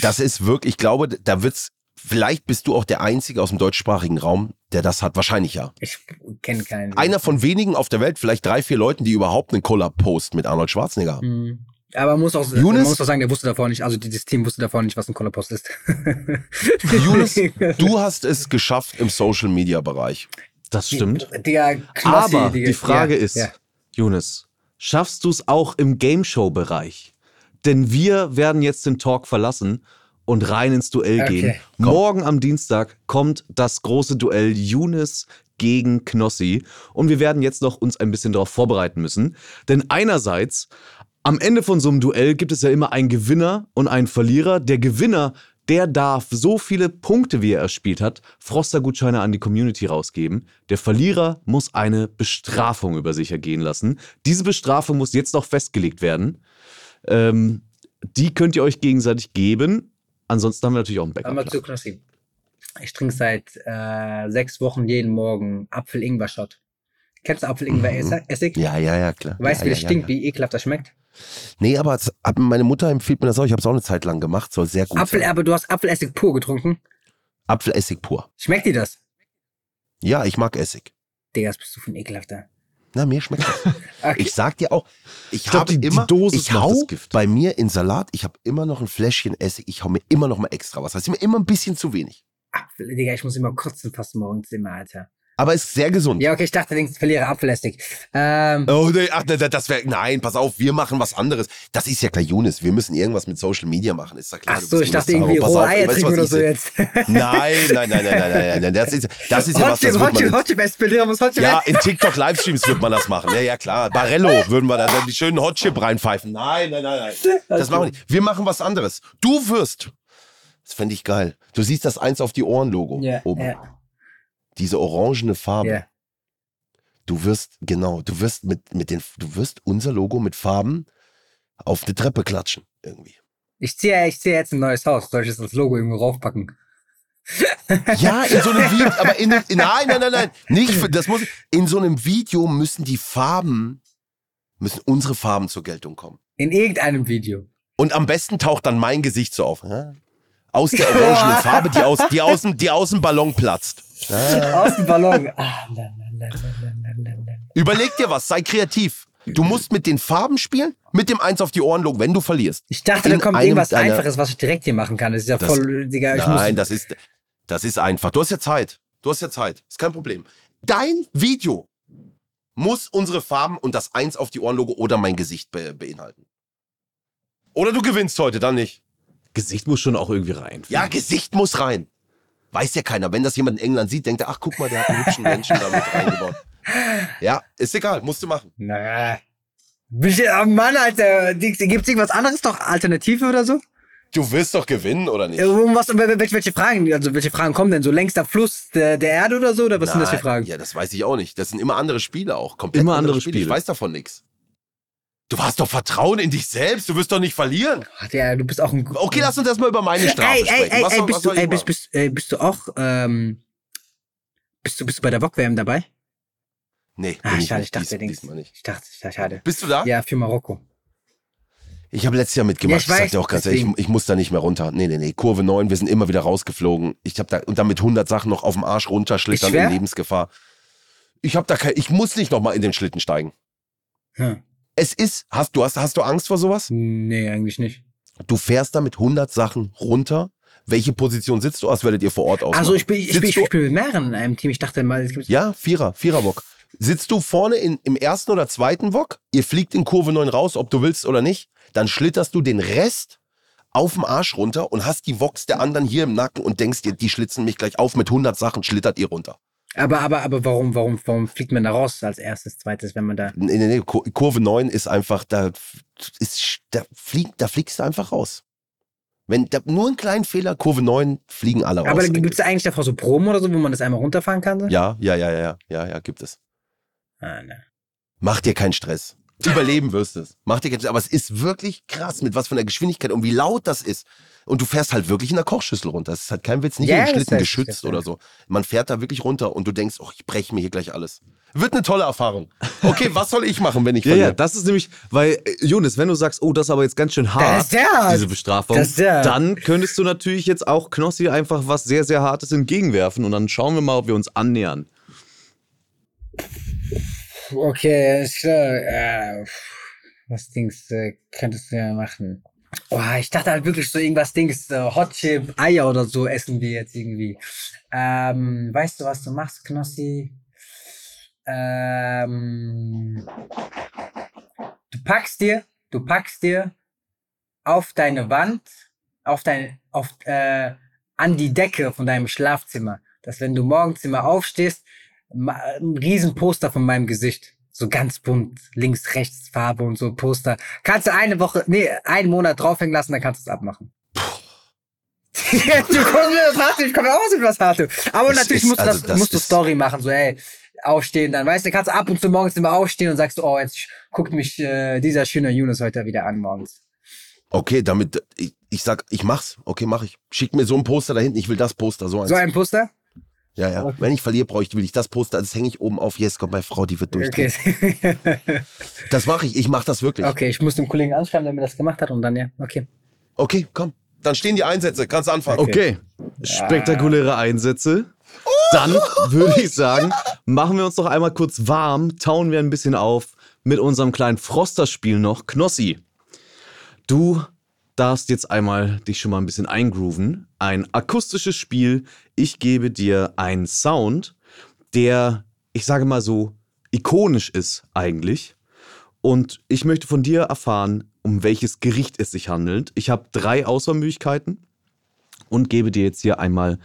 S1: das ist wirklich, ich glaube, da wird's, vielleicht bist du auch der Einzige aus dem deutschsprachigen Raum, der das hat. Wahrscheinlich ja.
S2: Ich kenne keinen.
S1: Einer von wenigen auf der Welt, vielleicht drei, vier Leuten, die überhaupt einen Collab-Post mit Arnold Schwarzenegger haben.
S2: Mhm. Aber man muss auch, man
S1: Younes?
S2: muss auch sagen, der wusste davor nicht, also dieses Team wusste davor nicht, was ein Collar-Post ist.
S1: Younes, du hast es geschafft im Social-Media-Bereich.
S3: Das stimmt.
S2: Digga, Knossi,
S3: Aber
S2: Digga.
S3: die Frage
S2: ja,
S3: ist,
S2: Ja.
S3: Jonas, schaffst du es auch im Game-Show-Bereich? Denn wir werden jetzt den Talk verlassen und rein ins Duell
S2: Okay,
S3: gehen. Morgen am Dienstag kommt das große Duell Younes gegen Knossi und wir werden jetzt noch uns ein bisschen darauf vorbereiten müssen. Denn einerseits, am Ende von so einem Duell gibt es ja immer einen Gewinner und einen Verlierer. Der Gewinner, der darf so viele Punkte, wie er erspielt hat, Froster-Gutscheine an die Community rausgeben. Der Verlierer muss eine Bestrafung über sich ergehen lassen. Diese Bestrafung muss jetzt noch festgelegt werden. Ähm, die könnt ihr euch gegenseitig geben. Ansonsten haben wir natürlich auch einen
S2: Einmal
S3: Backup.
S2: zu. Ich trinke seit äh, sechs Wochen jeden Morgen Apfel-Ingwer-Shot. Kennst du Apfel-Ingwer-Essig?
S1: Ja, ja, ja, klar.
S2: Weißt du,
S1: ja,
S2: wie
S1: ja,
S2: das
S1: ja,
S2: stinkt,
S1: Ja.
S2: wie ekelhaft das schmeckt?
S1: Nee, aber es, meine Mutter empfiehlt mir das auch. Ich habe es auch eine Zeit lang gemacht. Soll sehr gut
S2: Apfel,
S1: sein.
S2: aber du hast Apfelessig pur getrunken.
S1: Apfelessig pur.
S2: Schmeckt dir das?
S1: Ja, ich mag Essig.
S2: Digga, was bist du für ein ekelhafter?
S1: Na, mir schmeckt das.
S2: Okay.
S1: Ich sag dir auch, ich,
S3: glaub,
S1: habe immer,
S3: Dosis
S1: ich hau bei mir in Salat, ich habe immer noch ein Fläschchen Essig, ich hau mir immer noch mal extra was. Das ist mir immer ein bisschen zu wenig.
S2: Apfel, Digga, ich muss immer kotzen fast morgens immer, Alter.
S1: Aber ist sehr gesund.
S2: Ja, okay, ich dachte, ich verliere Apfelessig. Ähm,
S1: Oh, nee, ach, das wäre, nein, pass auf, wir machen was anderes. Das ist ja klar, Younes, wir müssen irgendwas mit Social Media machen, ist ja klar.
S2: ach so, ich dachte irgendwie rohe Eier trinken oder so jetzt.
S1: Nein, nein, nein, nein, nein, nein, nein, das ist, das ist ja was, das
S2: muss Hotchip
S1: ja, in TikTok-Livestreams wird man das machen. Ja, ja, klar. Barello würden wir da die schönen Hotchip reinpfeifen. Nein, nein, nein, nein. Das machen wir nicht. Wir machen was anderes. Du wirst, das fände ich geil. Du siehst das eins auf die Ohren-Logo oben.
S2: ja,
S1: Diese orangene Farbe.
S2: ja.
S1: Du wirst, genau, du wirst mit, mit den, du wirst unser Logo mit Farben auf eine Treppe klatschen. Irgendwie.
S2: Ich ziehe ich zieh jetzt ein neues Haus. Soll ich jetzt das Logo irgendwo raufpacken?
S1: Ja, in so einem Video, aber in, in nein, nein, nein, nein, nicht für, das muss, in so einem Video müssen die Farben, müssen unsere Farben zur Geltung kommen.
S2: In irgendeinem Video.
S1: Und am besten taucht dann mein Gesicht so auf. Ja? Aus der orangenen Farbe, die aus, die aus, die aus dem Ballon platzt.
S2: Aus dem Ballon. Ah.
S1: Überleg dir was, sei kreativ. Du musst mit den Farben spielen, mit dem Eins auf die Ohren Logo, wenn du verlierst.
S2: Ich dachte, da
S1: In
S2: kommt
S1: einem
S2: irgendwas
S1: deiner-
S2: Einfaches, was ich direkt hier machen kann. Das ist ja
S1: Das-
S2: voll, Digga, ich
S1: Nein,
S2: muss.
S1: das ist, das ist einfach. Du hast ja Zeit. Du hast ja Zeit. Ist kein Problem. Dein Video muss unsere Farben und das Eins auf die Ohren Logo oder mein Gesicht be beinhalten. Oder du gewinnst heute, dann nicht.
S3: Gesicht muss schon auch irgendwie rein.
S1: Ja, Gesicht muss rein. Weiß ja keiner. Wenn das jemand in England sieht, denkt er, ach, guck mal, der hat einen hübschen Menschen da mit reingebaut. Ja, ist egal, musst du machen.
S2: Na. Bist du- Oh Mann, Alter. Gibt's irgendwas anderes doch? Alternative oder so?
S1: Du wirst doch gewinnen, oder nicht?
S2: Um Was, welche, welche Fragen? Also, welche Fragen kommen denn? So längster Fluss der, der Erde oder so? Oder was sind das für
S1: Nein,
S2: Fragen?
S1: Ja, das weiß ich auch nicht. Das sind immer andere Spiele auch. Komplett
S3: Immer andere
S1: Ich
S3: Spiele.
S1: weiß davon nichts. Du hast doch Vertrauen in dich selbst. Du wirst doch nicht verlieren.
S2: Ach, ja, du bist auch ein.
S1: Okay, lass uns erstmal über meine Strafe
S2: Ey, ey,
S1: sprechen.
S2: ey,
S1: was
S2: ey,
S1: soll,
S2: bist du, ey, bist, bist, ey, bist du auch, ähm, bist du, bist du bei der VOG-WM dabei?
S1: Nee,
S2: Ah, schade, ich dachte,
S1: Dies, diesmal nicht.
S2: Ich dachte, schade.
S1: Bist du da?
S2: Ja, für Marokko.
S1: Ich habe letztes Jahr mitgemacht.
S2: Ja,
S1: ich
S2: ich weiß,
S1: sag dir auch ganz ehrlich, ich, ich muss da nicht mehr runter. Nee, nee, nee. Kurve 9, wir sind immer wieder rausgeflogen. Ich habe da und dann mit 100 Sachen noch auf dem Arsch runterschlittern in Lebensgefahr. Ich habe da kein, ich muss nicht noch mal in den Schlitten steigen.
S2: Hm.
S1: Es ist, hast du hast, hast du Angst vor sowas?
S2: Nee, eigentlich nicht.
S1: Du fährst da mit 100 Sachen runter. Welche Position sitzt du? Das werdet ihr vor Ort ausmachen.
S2: Also ich bin, ich, bin, ich,
S1: du-
S2: bin mit mehreren in einem Team. Ich dachte mal, es gibt.
S1: Ja, Vierer, Viererbock. Sitzt du vorne in, im ersten oder zweiten Wok, ihr fliegt in Kurve 9 raus, ob du willst oder nicht, dann schlitterst du den Rest auf dem Arsch runter und hast die Woks der anderen hier im Nacken und denkst dir, die schlitzen mich gleich auf mit 100 Sachen, schlittert ihr runter.
S2: Aber, aber, aber warum, warum, warum fliegt man da raus als erstes, zweites, wenn man da.
S1: Nee, nee, nee, Kur- Kurve 9 ist einfach, da, ist, da, flieg, da fliegst du einfach raus. Wenn da, nur einen kleinen Fehler, Kurve 9, fliegen alle raus.
S2: Aber gibt es eigentlich davor so Proben oder so, wo man das einmal runterfahren kann? So?
S1: ja, ja, ja, ja, ja, ja, gibt es.
S2: Ah, ne.
S1: Mach dir keinen Stress. Überleben wirst du es. Mach dir Stress. Aber es ist wirklich krass, mit was von der Geschwindigkeit und wie laut das ist. Und du fährst halt wirklich in der Kochschüssel runter. Das ist halt kein Witz, nicht in den Schlitten geschützt oder so. Man fährt da wirklich runter und du denkst, oh, ich breche mir hier gleich alles. Wird eine tolle Erfahrung. Okay, was soll ich machen, wenn ich
S3: Ja,
S1: verliere?
S3: ja, das ist nämlich, weil, äh, Jonas, wenn du sagst, oh, das ist aber jetzt ganz schön hart, diese Bestrafung, dann könntest du natürlich jetzt auch Knossi einfach was sehr, sehr Hartes entgegenwerfen und dann schauen wir mal, ob wir uns annähern.
S2: Okay, ist klar. Äh, was Dings äh, könntest du ja machen? Oh, ich dachte halt wirklich so irgendwas Dings, äh, Hot Chip, Eier oder so essen wir jetzt irgendwie. Ähm, weißt du, was du machst, Knossi? Ähm, du packst dir, du packst dir auf deine Wand, auf dein, auf, äh, an die Decke von deinem Schlafzimmer, dass wenn du morgens immer aufstehst, ein riesen Poster von meinem Gesicht. So ganz bunt, links, rechts, Farbe und so Poster. Kannst du eine Woche, nee, einen Monat draufhängen lassen, dann kannst du es abmachen. du kommst mir das harte, ich komme aus mit was harte. Aber
S1: Es
S2: natürlich
S1: ist-
S2: musst du
S1: also
S2: das,
S1: das
S2: musst du Story machen, so ey, aufstehen, dann weißt du, kannst du ab und zu morgens immer aufstehen und sagst, oh, jetzt guckt mich äh, dieser schöne Yunus heute wieder an morgens.
S1: Okay, damit, ich, ich sag, ich mach's. Okay, mach ich. Schick mir so ein Poster da hinten. Ich will das Poster, so eins.
S2: So ein Poster?
S1: Ja, ja. Wenn ich verliere, brauche ich, will ich das Poster. Das hänge ich oben auf. Yes, kommt meine Frau, die wird durchdrehen.
S2: Okay.
S1: Das mache ich. Ich mache das wirklich.
S2: okay, ich muss dem Kollegen anschreiben, der mir das gemacht hat und dann ja, okay.
S1: Okay, komm. Dann stehen die Einsätze. Kannst anfangen.
S3: Okay, spektakuläre Einsätze. Dann würde ich sagen, machen wir uns doch einmal kurz warm, tauen wir ein bisschen auf mit unserem kleinen Froster-Spiel noch. Knossi, du darfst jetzt einmal dich schon mal ein bisschen eingrooven. Ein akustisches Spiel. Ich gebe dir einen Sound, der, ich sage mal so, ikonisch ist eigentlich. Und ich möchte von dir erfahren, um welches Gericht es sich handelt. Ich habe drei Auswahlmöglichkeiten und gebe dir jetzt hier einmal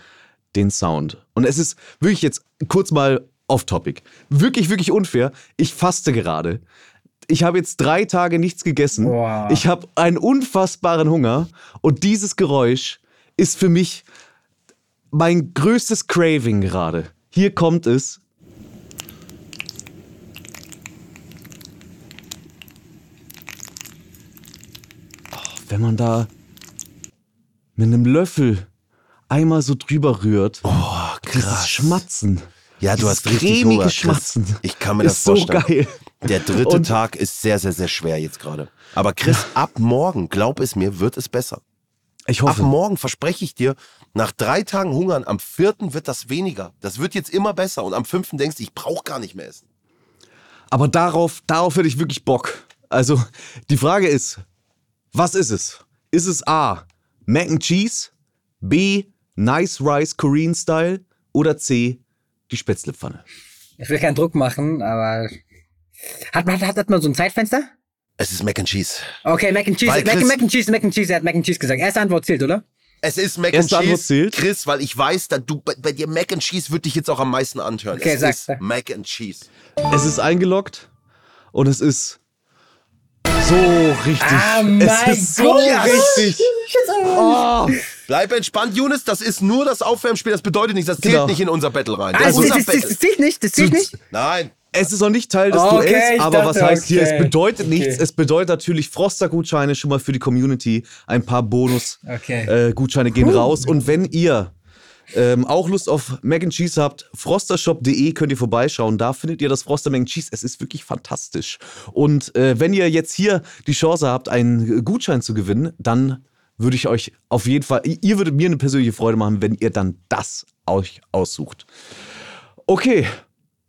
S3: den Sound. Und es ist wirklich jetzt kurz mal off-topic. Wirklich, wirklich unfair. Ich faste gerade. Ich habe jetzt drei Tage nichts gegessen.
S2: Boah.
S3: Ich habe einen unfassbaren Hunger. Und dieses Geräusch ist für mich mein größtes Craving gerade. Hier kommt es. Oh, wenn man da mit einem Löffel einmal so drüber rührt.
S1: Oh,
S3: Dieses
S1: krass.
S3: Schmatzen.
S1: Ja, du
S3: Dieses
S1: hast richtig Hunger.
S3: Schmatzen.
S1: Ich kann mir das
S3: ist so
S1: vorstellen.
S3: geil.
S1: Der dritte
S3: Und-
S1: Tag ist sehr, sehr, sehr schwer jetzt gerade. Aber Chris, ab morgen, glaub es mir, wird es besser.
S3: Ich
S1: Ab
S3: hoffe.
S1: morgen verspreche ich dir, nach drei Tagen Hungern, am vierten wird das weniger. Das wird jetzt immer besser. Und am fünften denkst du, ich brauche gar nicht mehr essen.
S3: Aber darauf, darauf hätte ich wirklich Bock. Also, die Frage ist, was ist es? Ist es A, Mac and Cheese, B, Nice Rice Korean Style oder C, die Spätzlepfanne?
S2: Ich will keinen Druck machen, aber. Hat, hat, hat, hat man so ein Zeitfenster?
S1: Es ist Mac and Cheese.
S2: Okay, Mac and Cheese.
S1: Weil
S2: Mac,
S1: Chris-
S2: Mac and Cheese, Mac and Cheese, er hat Mac and Cheese gesagt. Erste Antwort zählt, oder?
S1: Es ist Mac
S3: Erste
S1: and
S3: Antwort
S1: Cheese.
S3: zählt.
S1: Chris, weil ich weiß, dass du, bei, bei dir Mac and Cheese wird dich jetzt auch am meisten anhören.
S2: Okay,
S1: es
S2: sag,
S1: ist
S2: sag.
S1: Mac and Cheese.
S3: Es ist eingeloggt und es ist so richtig.
S2: Ah,
S3: es
S2: mein
S3: ist so
S2: Gott.
S3: richtig. Oh.
S1: Bleib entspannt, Younes. Das ist nur das Aufwärmspiel. Das bedeutet nicht, das zählt
S3: Genau.
S1: nicht in unser Battle rein. Das ist
S2: das,
S1: unser
S2: das, das zählt nicht, das zählt nicht.
S1: Nein.
S3: Es ist noch nicht Teil des
S2: Okay,
S3: Duells, aber was
S2: dachte,
S3: heißt hier, es
S2: okay.
S3: bedeutet nichts.
S2: Okay.
S3: Es bedeutet natürlich Froster-Gutscheine schon mal für die Community. Ein paar
S2: Okay.
S3: Bonus-Gutscheine gehen raus. Und wenn ihr ähm, auch Lust auf Mac and Cheese habt, frostershop.de könnt ihr vorbeischauen. Da findet ihr das Froster Mac and Cheese. Es ist wirklich fantastisch. Und äh, wenn ihr jetzt hier die Chance habt, einen Gutschein zu gewinnen, dann würde ich euch auf jeden Fall, ihr würdet mir eine persönliche Freude machen, wenn ihr dann das euch aussucht. Okay,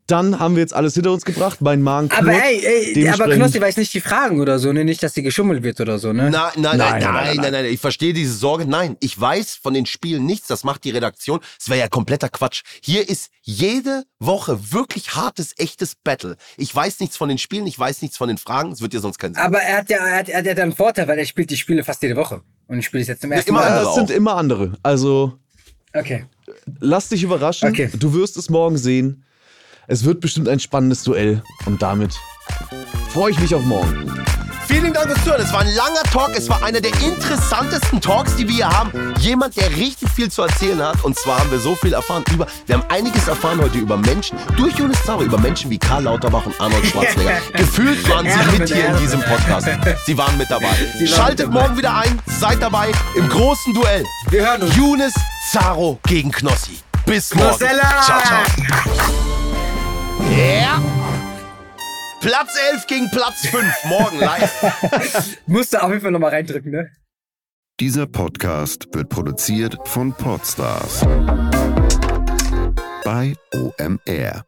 S3: dann haben wir jetzt alles hinter uns gebracht. Mein Magen
S2: Aber
S3: knurrt.
S2: ey, ey aber Knossi weiß nicht die Fragen oder so, ne? Nicht, dass die geschummelt wird oder so, ne?
S1: Nein, nein, nein, nein, nein, nein, Ich verstehe diese Sorge. Nein, ich weiß von den Spielen nichts. Das macht die Redaktion. Das wäre ja kompletter Quatsch. Hier ist jede Woche wirklich hartes, echtes Battle. Ich weiß nichts von den Spielen, ich weiß nichts von den Fragen. Es wird dir sonst keinen Sinn.
S2: Aber er hat ja, er hat, er hat ja einen Vorteil, weil er spielt die Spiele fast jede Woche. Und ich spiele es jetzt zum ersten
S1: immer
S2: Mal.
S3: Ja,
S1: andere
S3: es sind
S1: auch.
S3: immer andere. Also
S2: Okay.
S3: lass dich überraschen.
S2: Okay.
S3: Du wirst es morgen sehen. Es wird bestimmt ein spannendes Duell. Und damit freue ich mich auf morgen.
S1: Vielen Dank fürs Zuhören. Es war ein langer Talk. Es war einer der interessantesten Talks, die wir hier haben. Jemand, der richtig viel zu erzählen hat. Und zwar haben wir so viel erfahren über. Wir haben einiges erfahren heute über Menschen. Durch Jonas Zauber über Menschen wie Karl Lauterbach und Arnold Schwarzenegger. Gefühlt waren sie mit hier in diesem Podcast. Sie waren mit dabei. Schaltet morgen wieder ein. Seid dabei im großen Duell.
S2: Wir hören uns.
S1: Younes Zaro gegen Knossi. Bis morgen. Ciao, ciao. Ja. Platz 11 gegen Platz 5. Morgen live.
S2: Musst du auf jeden Fall nochmal reindrücken, ne?
S5: Dieser Podcast wird produziert von Podstars bei OMR.